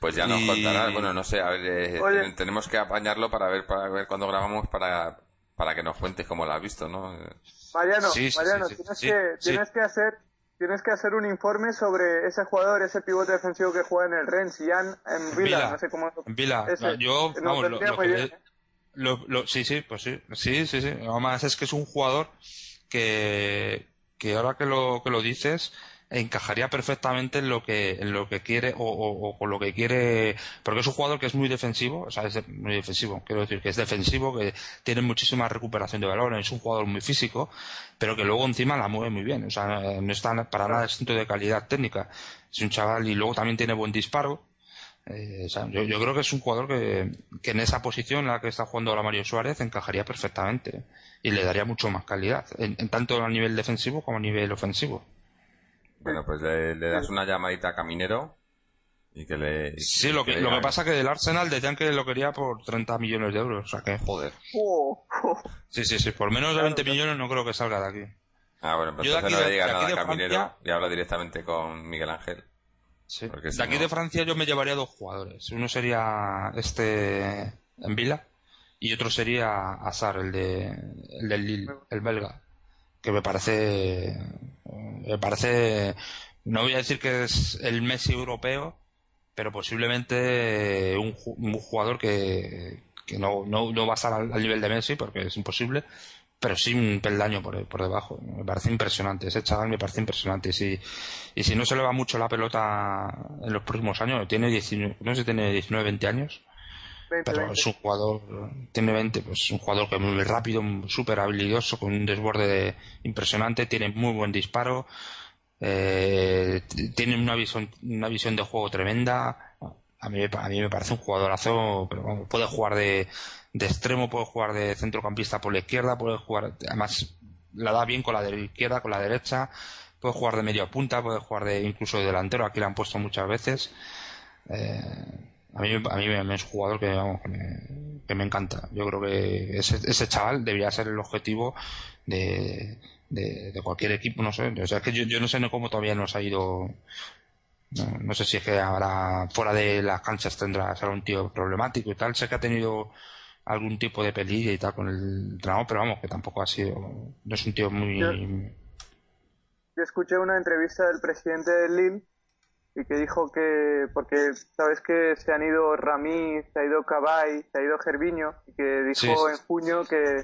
S1: Pues ya nos contarás, bueno, no sé, a ver, eh, tenemos que apañarlo para ver, para ver cuándo grabamos para, para que nos cuentes cómo lo has visto, ¿no?
S2: Mariano, Mariano tienes, que, tienes que hacer tienes que hacer un informe sobre ese jugador, ese pivote defensivo que juega en el Rennes, Jan en Vila, no sé cómo.
S3: En Vila, yo, vamos, lo, que lo, sí, sí, pues sí, sí, sí, sí. Además es que es un jugador que, que ahora que lo, que lo dices, encajaría perfectamente en lo que en lo que quiere o, con lo que quiere porque es un jugador que es muy defensivo o sea es muy defensivo quiero decir que es defensivo que tiene muchísima recuperación de valor es un jugador muy físico pero que luego encima la mueve muy bien o sea no está para nada exento de calidad técnica. Es un chaval y luego también tiene buen disparo. Eh, yo, creo que es un jugador que, que en esa posición en la que está jugando ahora Mario Suárez encajaría perfectamente y le daría mucho más calidad en tanto a nivel defensivo como a nivel ofensivo
S1: bueno, pues le, das una llamadita a Caminero y que le...
S3: Sí, lo que, lo que pasa que del Arsenal decían que lo quería por 30 millones de euros, o sea que joder.
S2: Oh, oh.
S3: Sí, sí, sí, por menos de 20 millones no creo que salga de aquí.
S1: Ah, bueno, pues entonces no le diga nada a Caminero y habla directamente con Miguel Ángel.
S3: Sí. de aquí de Francia yo me llevaría dos jugadores. Uno sería este en Vila y otro sería Azar, el de el del Lille, el belga que me parece me parece no voy a decir que es el Messi europeo pero posiblemente un, jugador que, que no, no, no, va a estar al, nivel de Messi porque es imposible pero sí un peldaño por, por debajo. Me parece impresionante. Ese chaval me parece impresionante. Y si, y si no se le va mucho la pelota en los próximos años tiene 19, no sé si tiene 19 20 años pero es un jugador, tiene 20, pues un jugador que es muy rápido, súper habilidoso, con un desborde impresionante, tiene muy buen disparo, eh, tiene una visión, una visión de juego tremenda. A mí, a mí me parece un jugadorazo, pero puede jugar de, de extremo, puede jugar de centrocampista por la izquierda, puede jugar, además la da bien con la de izquierda, con la derecha, puede jugar de media punta, puede jugar de incluso de delantero, aquí la han puesto muchas veces. Eh, a mí, a mí es un jugador que, vamos, que, me, que me encanta. Yo creo que ese, ese chaval debería ser el objetivo de, de, cualquier equipo, no sé. O sea, que yo, yo no sé cómo todavía nos ha ido. No, sé si es que ahora fuera de las canchas tendrá ser un tío problemático y tal. Sé que ha tenido algún tipo de peligro y tal con el entrenador, pero vamos, que tampoco ha sido. No es un tío muy.
S2: Yo, yo escuché una entrevista del presidente del Lille y que dijo que, porque sabes que se han ido Ramí, se ha ido Cabay, se ha ido Gerviño, y que dijo en junio que,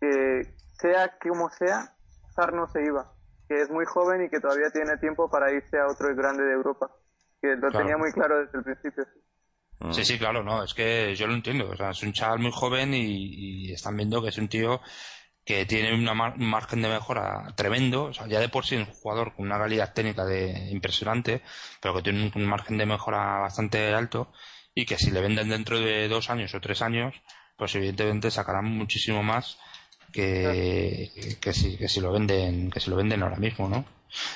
S2: que sea como sea, Zar no se iba, que es muy joven y que todavía tiene tiempo para irse a otro grande de Europa, que lo tenía muy claro desde el principio.
S3: Sí, sí, claro, no, es que yo lo entiendo, o sea, es un chaval muy joven y, y están viendo que es un tío que tiene un margen de mejora tremendo, o sea, ya de por sí es un jugador con una calidad técnica de impresionante, pero que tiene un, margen de mejora bastante alto y que si le venden dentro de dos años o tres años, pues evidentemente sacarán muchísimo más que, que si que si lo venden que si lo venden ahora mismo, ¿no?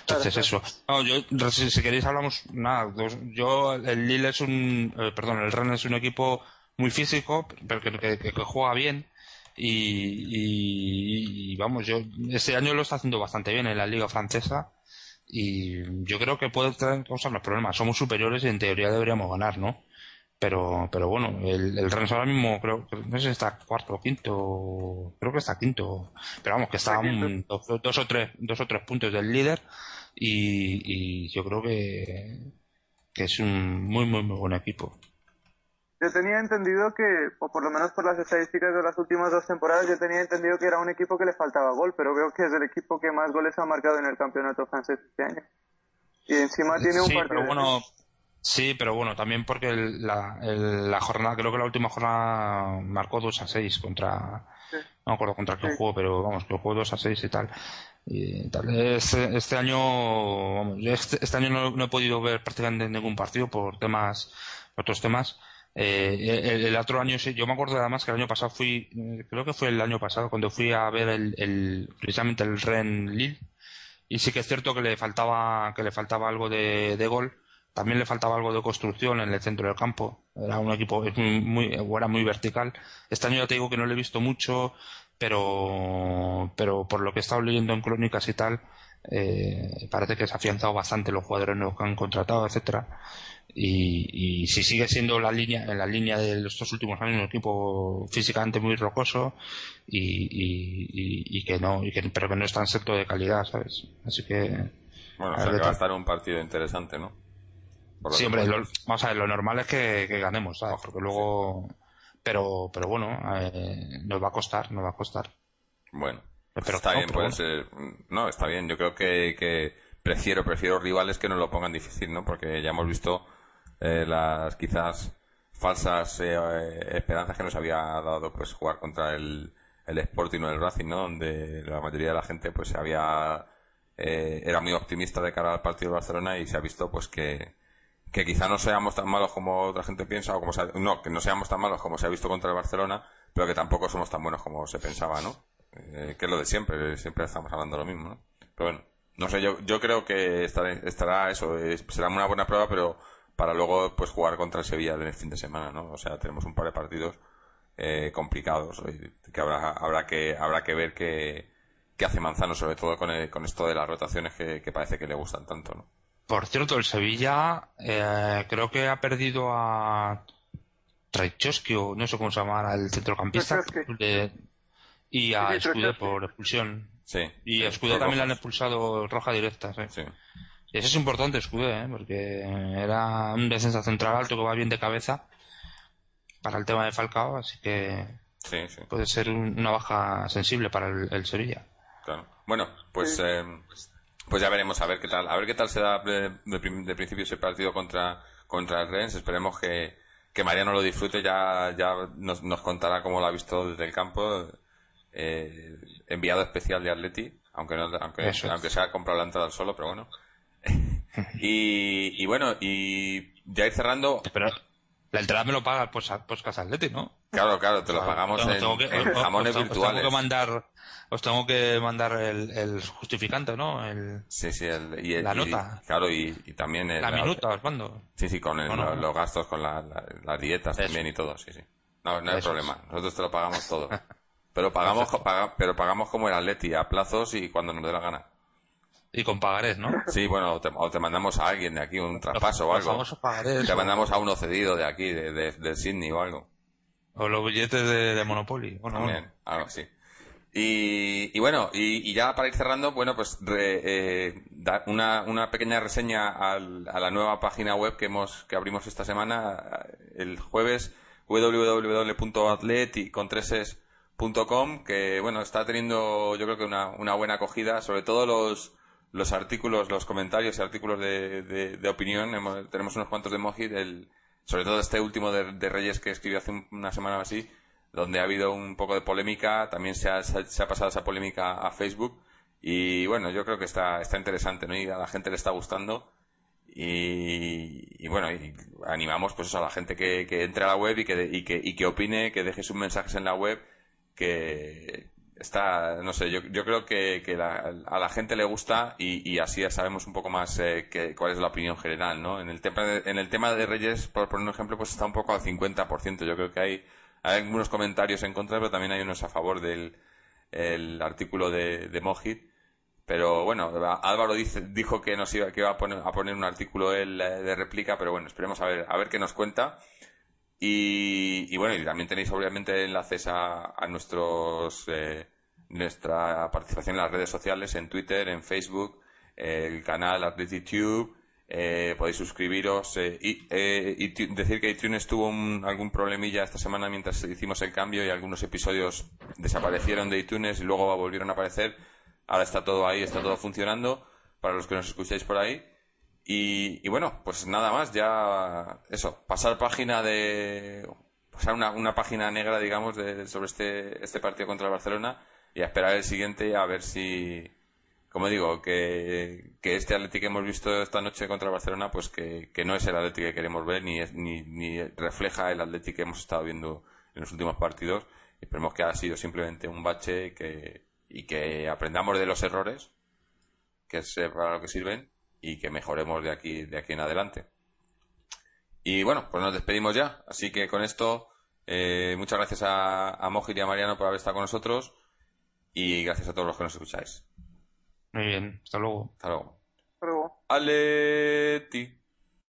S3: Entonces eso. No, yo si, queréis hablamos nada. Yo el Lille es un eh, perdón el Rennes es un equipo muy físico, pero que, que juega bien y, vamos, yo este año lo está haciendo bastante bien en la liga francesa y yo creo que puede los problemas. Somos superiores y en teoría deberíamos ganar, ¿no? pero pero bueno el, el Rennes ahora mismo creo que no sé si está cuarto o quinto creo que está quinto pero vamos que está un, dos, dos, o tres dos o tres puntos del líder y, y yo creo que que es un muy muy muy buen equipo
S2: yo tenía entendido que, o por lo menos por las estadísticas de las últimas dos temporadas, yo tenía entendido que era un equipo que le faltaba gol, pero creo que es el equipo que más goles ha marcado en el campeonato francés este año. Y encima tiene un
S3: sí,
S2: partido.
S3: Pero bueno, sí, pero bueno, también porque el, la, el, la jornada, creo que la última jornada marcó 2 a 6 contra. Sí. No me acuerdo contra qué sí. juego, pero vamos, que jugó 2 a 6 y tal. Y tal. Este, este año, vamos, este, este año no, no, he podido ver prácticamente ningún partido por temas, otros temas. Eh, el, otro año, yo me acuerdo además que el año pasado fui, creo que fue el año pasado, cuando fui a ver el, el precisamente el Ren Lille, y sí que es cierto que le faltaba, que le faltaba algo de, de, gol, también le faltaba algo de construcción en el centro del campo, era un equipo muy, muy, era muy vertical. Este año ya te digo que no le he visto mucho, pero, pero por lo que he estado leyendo en crónicas y tal, eh, parece que se ha afianzado bastante los jugadores nuevos que han contratado, etcétera y, y si sigue siendo la línea en la línea de estos últimos años un equipo físicamente muy rocoso y, y, y, que no y que, pero que no es tan secto de calidad sabes así que
S1: bueno o sea que va a estar un partido interesante no
S3: sí hombre lo, vamos a ver lo normal es que, que ganemos sabes porque luego pero pero bueno eh, nos va a costar nos va a costar.
S1: Bueno pero está no, bien puede bueno. ser no está bien yo creo que, que prefiero prefiero rivales que no lo pongan difícil no porque ya hemos visto eh, las quizás falsas eh, esperanzas que nos había dado pues jugar contra el, el Sporting o el Racing, ¿no? Donde la mayoría de la gente pues había eh, era muy optimista de cara al partido de Barcelona y se ha visto pues que que quizá no seamos tan malos como otra gente piensa o como se ha, no que no seamos tan malos como se ha visto contra el Barcelona pero que tampoco somos tan buenos como se pensaba no eh, que es lo de siempre siempre estamos hablando lo mismo no pero bueno no sé yo yo creo que estará, estará eso será una buena prueba pero para luego pues jugar contra el Sevilla en el fin de semana, ¿no? O sea, tenemos un par de partidos eh, complicados que habrá habrá que habrá que ver qué, qué hace Manzano, sobre todo con, el, con esto de las rotaciones que, que, parece que le gustan tanto, ¿no?
S3: Por cierto, el Sevilla eh, creo que ha perdido a Traichowski o no sé cómo se llama el centrocampista de, y a Escudé por expulsión.
S1: Sí.
S3: Y a Escudé también le han expulsado roja directa, ¿sí?
S1: sí.
S3: Eso es importante, Escudé, ¿eh? porque era un defensa central alto que va bien de cabeza para el tema de Falcao, así que
S1: sí, sí.
S3: puede ser una baja sensible para el, el Sevilla.
S1: Claro. Bueno, pues eh, pues ya veremos a ver qué tal, a ver qué tal se da de, de, de principio ese partido contra contra el Rennes. Esperemos que, que Mariano lo disfrute, ya ya nos, nos contará cómo lo ha visto desde el campo. Eh, enviado especial de Atleti, aunque no, aunque, aunque sea comprado la entrada al solo, pero bueno. Y, y, bueno, y ya ir cerrando.
S3: Pero la entrada me lo paga el Podcast Atleti, ¿no?
S1: Claro, claro, te lo pagamos en,
S3: tengo que,
S1: en jamones
S3: os,
S1: virtuales.
S3: Os tengo que mandar, os tengo que mandar el, el justificante, ¿no? El,
S1: sí, sí, el, y el,
S3: la nota.
S1: Y, claro, y, y también el,
S3: la minuta, os mando.
S1: Sí, sí, con el, no, no, los, gastos, con la, la, las dietas Eso. también y todo, sí, sí. No, no hay Eso problema. Nosotros te lo pagamos todo. Pero pagamos, paga, pero pagamos como el Atleti, a plazos y cuando nos dé la gana.
S3: Y con pagarés, ¿no?
S1: Sí, bueno, o te, o te mandamos a alguien de aquí, un traspaso o algo.
S3: Pagarés,
S1: te mandamos a uno cedido de aquí, de, de, de Sydney o algo.
S3: O los billetes de, de Monopoly. Bueno,
S1: También, bueno. algo así. Y, y bueno, y, y, ya para ir cerrando, bueno, pues re, eh, dar una, una pequeña reseña al, a la nueva página web que hemos que abrimos esta semana el jueves www.atleti.com que bueno está teniendo yo creo que una, una buena acogida sobre todo los los artículos los comentarios y artículos de, de, opinión. Hemos, tenemos unos cuantos de Mojit sobre todo este último de, Reyes que escribió hace una semana o así donde ha habido un poco de polémica, también se ha, se ha, pasado esa polémica a Facebook. Y bueno, yo creo que está, está interesante, ¿no? Y a la gente le está gustando. Y, y bueno, y animamos pues eso a la gente que, que entre a la web y que, y que, y que opine, que deje sus mensajes en la web, que está, no sé, yo, yo creo que, que la, a la gente le gusta y, y así ya sabemos un poco más eh, que, cuál es la opinión general, ¿no? En el tema de, en el tema de Reyes, por poner un ejemplo, pues está un poco al 50%, yo creo que hay hay algunos comentarios en contra, pero también hay unos a favor del el artículo de, de Mojit. Pero bueno, Álvaro dice, dijo que nos iba, que iba a poner, a poner un artículo él de réplica, pero bueno, esperemos a ver, a ver qué nos cuenta. Y, y bueno, y también tenéis obviamente enlaces a, a nuestros eh, nuestra participación en las redes sociales, en Twitter, en Facebook, el canal AthletiTube, eh, podéis suscribiros eh, y, eh, y decir que iTunes tuvo un- algún problemilla esta semana mientras hicimos el cambio y algunos episodios desaparecieron de iTunes y luego volvieron a aparecer. Ahora está todo ahí, está todo funcionando para los que nos escucháis por ahí. Y, y bueno, pues nada más, ya eso, pasar página de. pasar una, una página negra, digamos, de, sobre este, este partido contra el Barcelona y a esperar el siguiente a ver si. Como digo, que, que este Atlético que hemos visto esta noche contra el Barcelona, pues que, que no es el Atlético que queremos ver ni, ni, ni refleja el Atlético que hemos estado viendo en los últimos partidos. Esperemos que ha sido simplemente un bache que, y que aprendamos de los errores que es para lo que sirven y que mejoremos de aquí, de aquí en adelante. Y bueno, pues nos despedimos ya. Así que con esto, eh, muchas gracias a, a Mojit y a Mariano por haber estado con nosotros y gracias a todos los que nos escucháis.
S3: Muy bien, hasta luego.
S1: Hasta luego.
S2: Hasta luego.
S1: Aleti.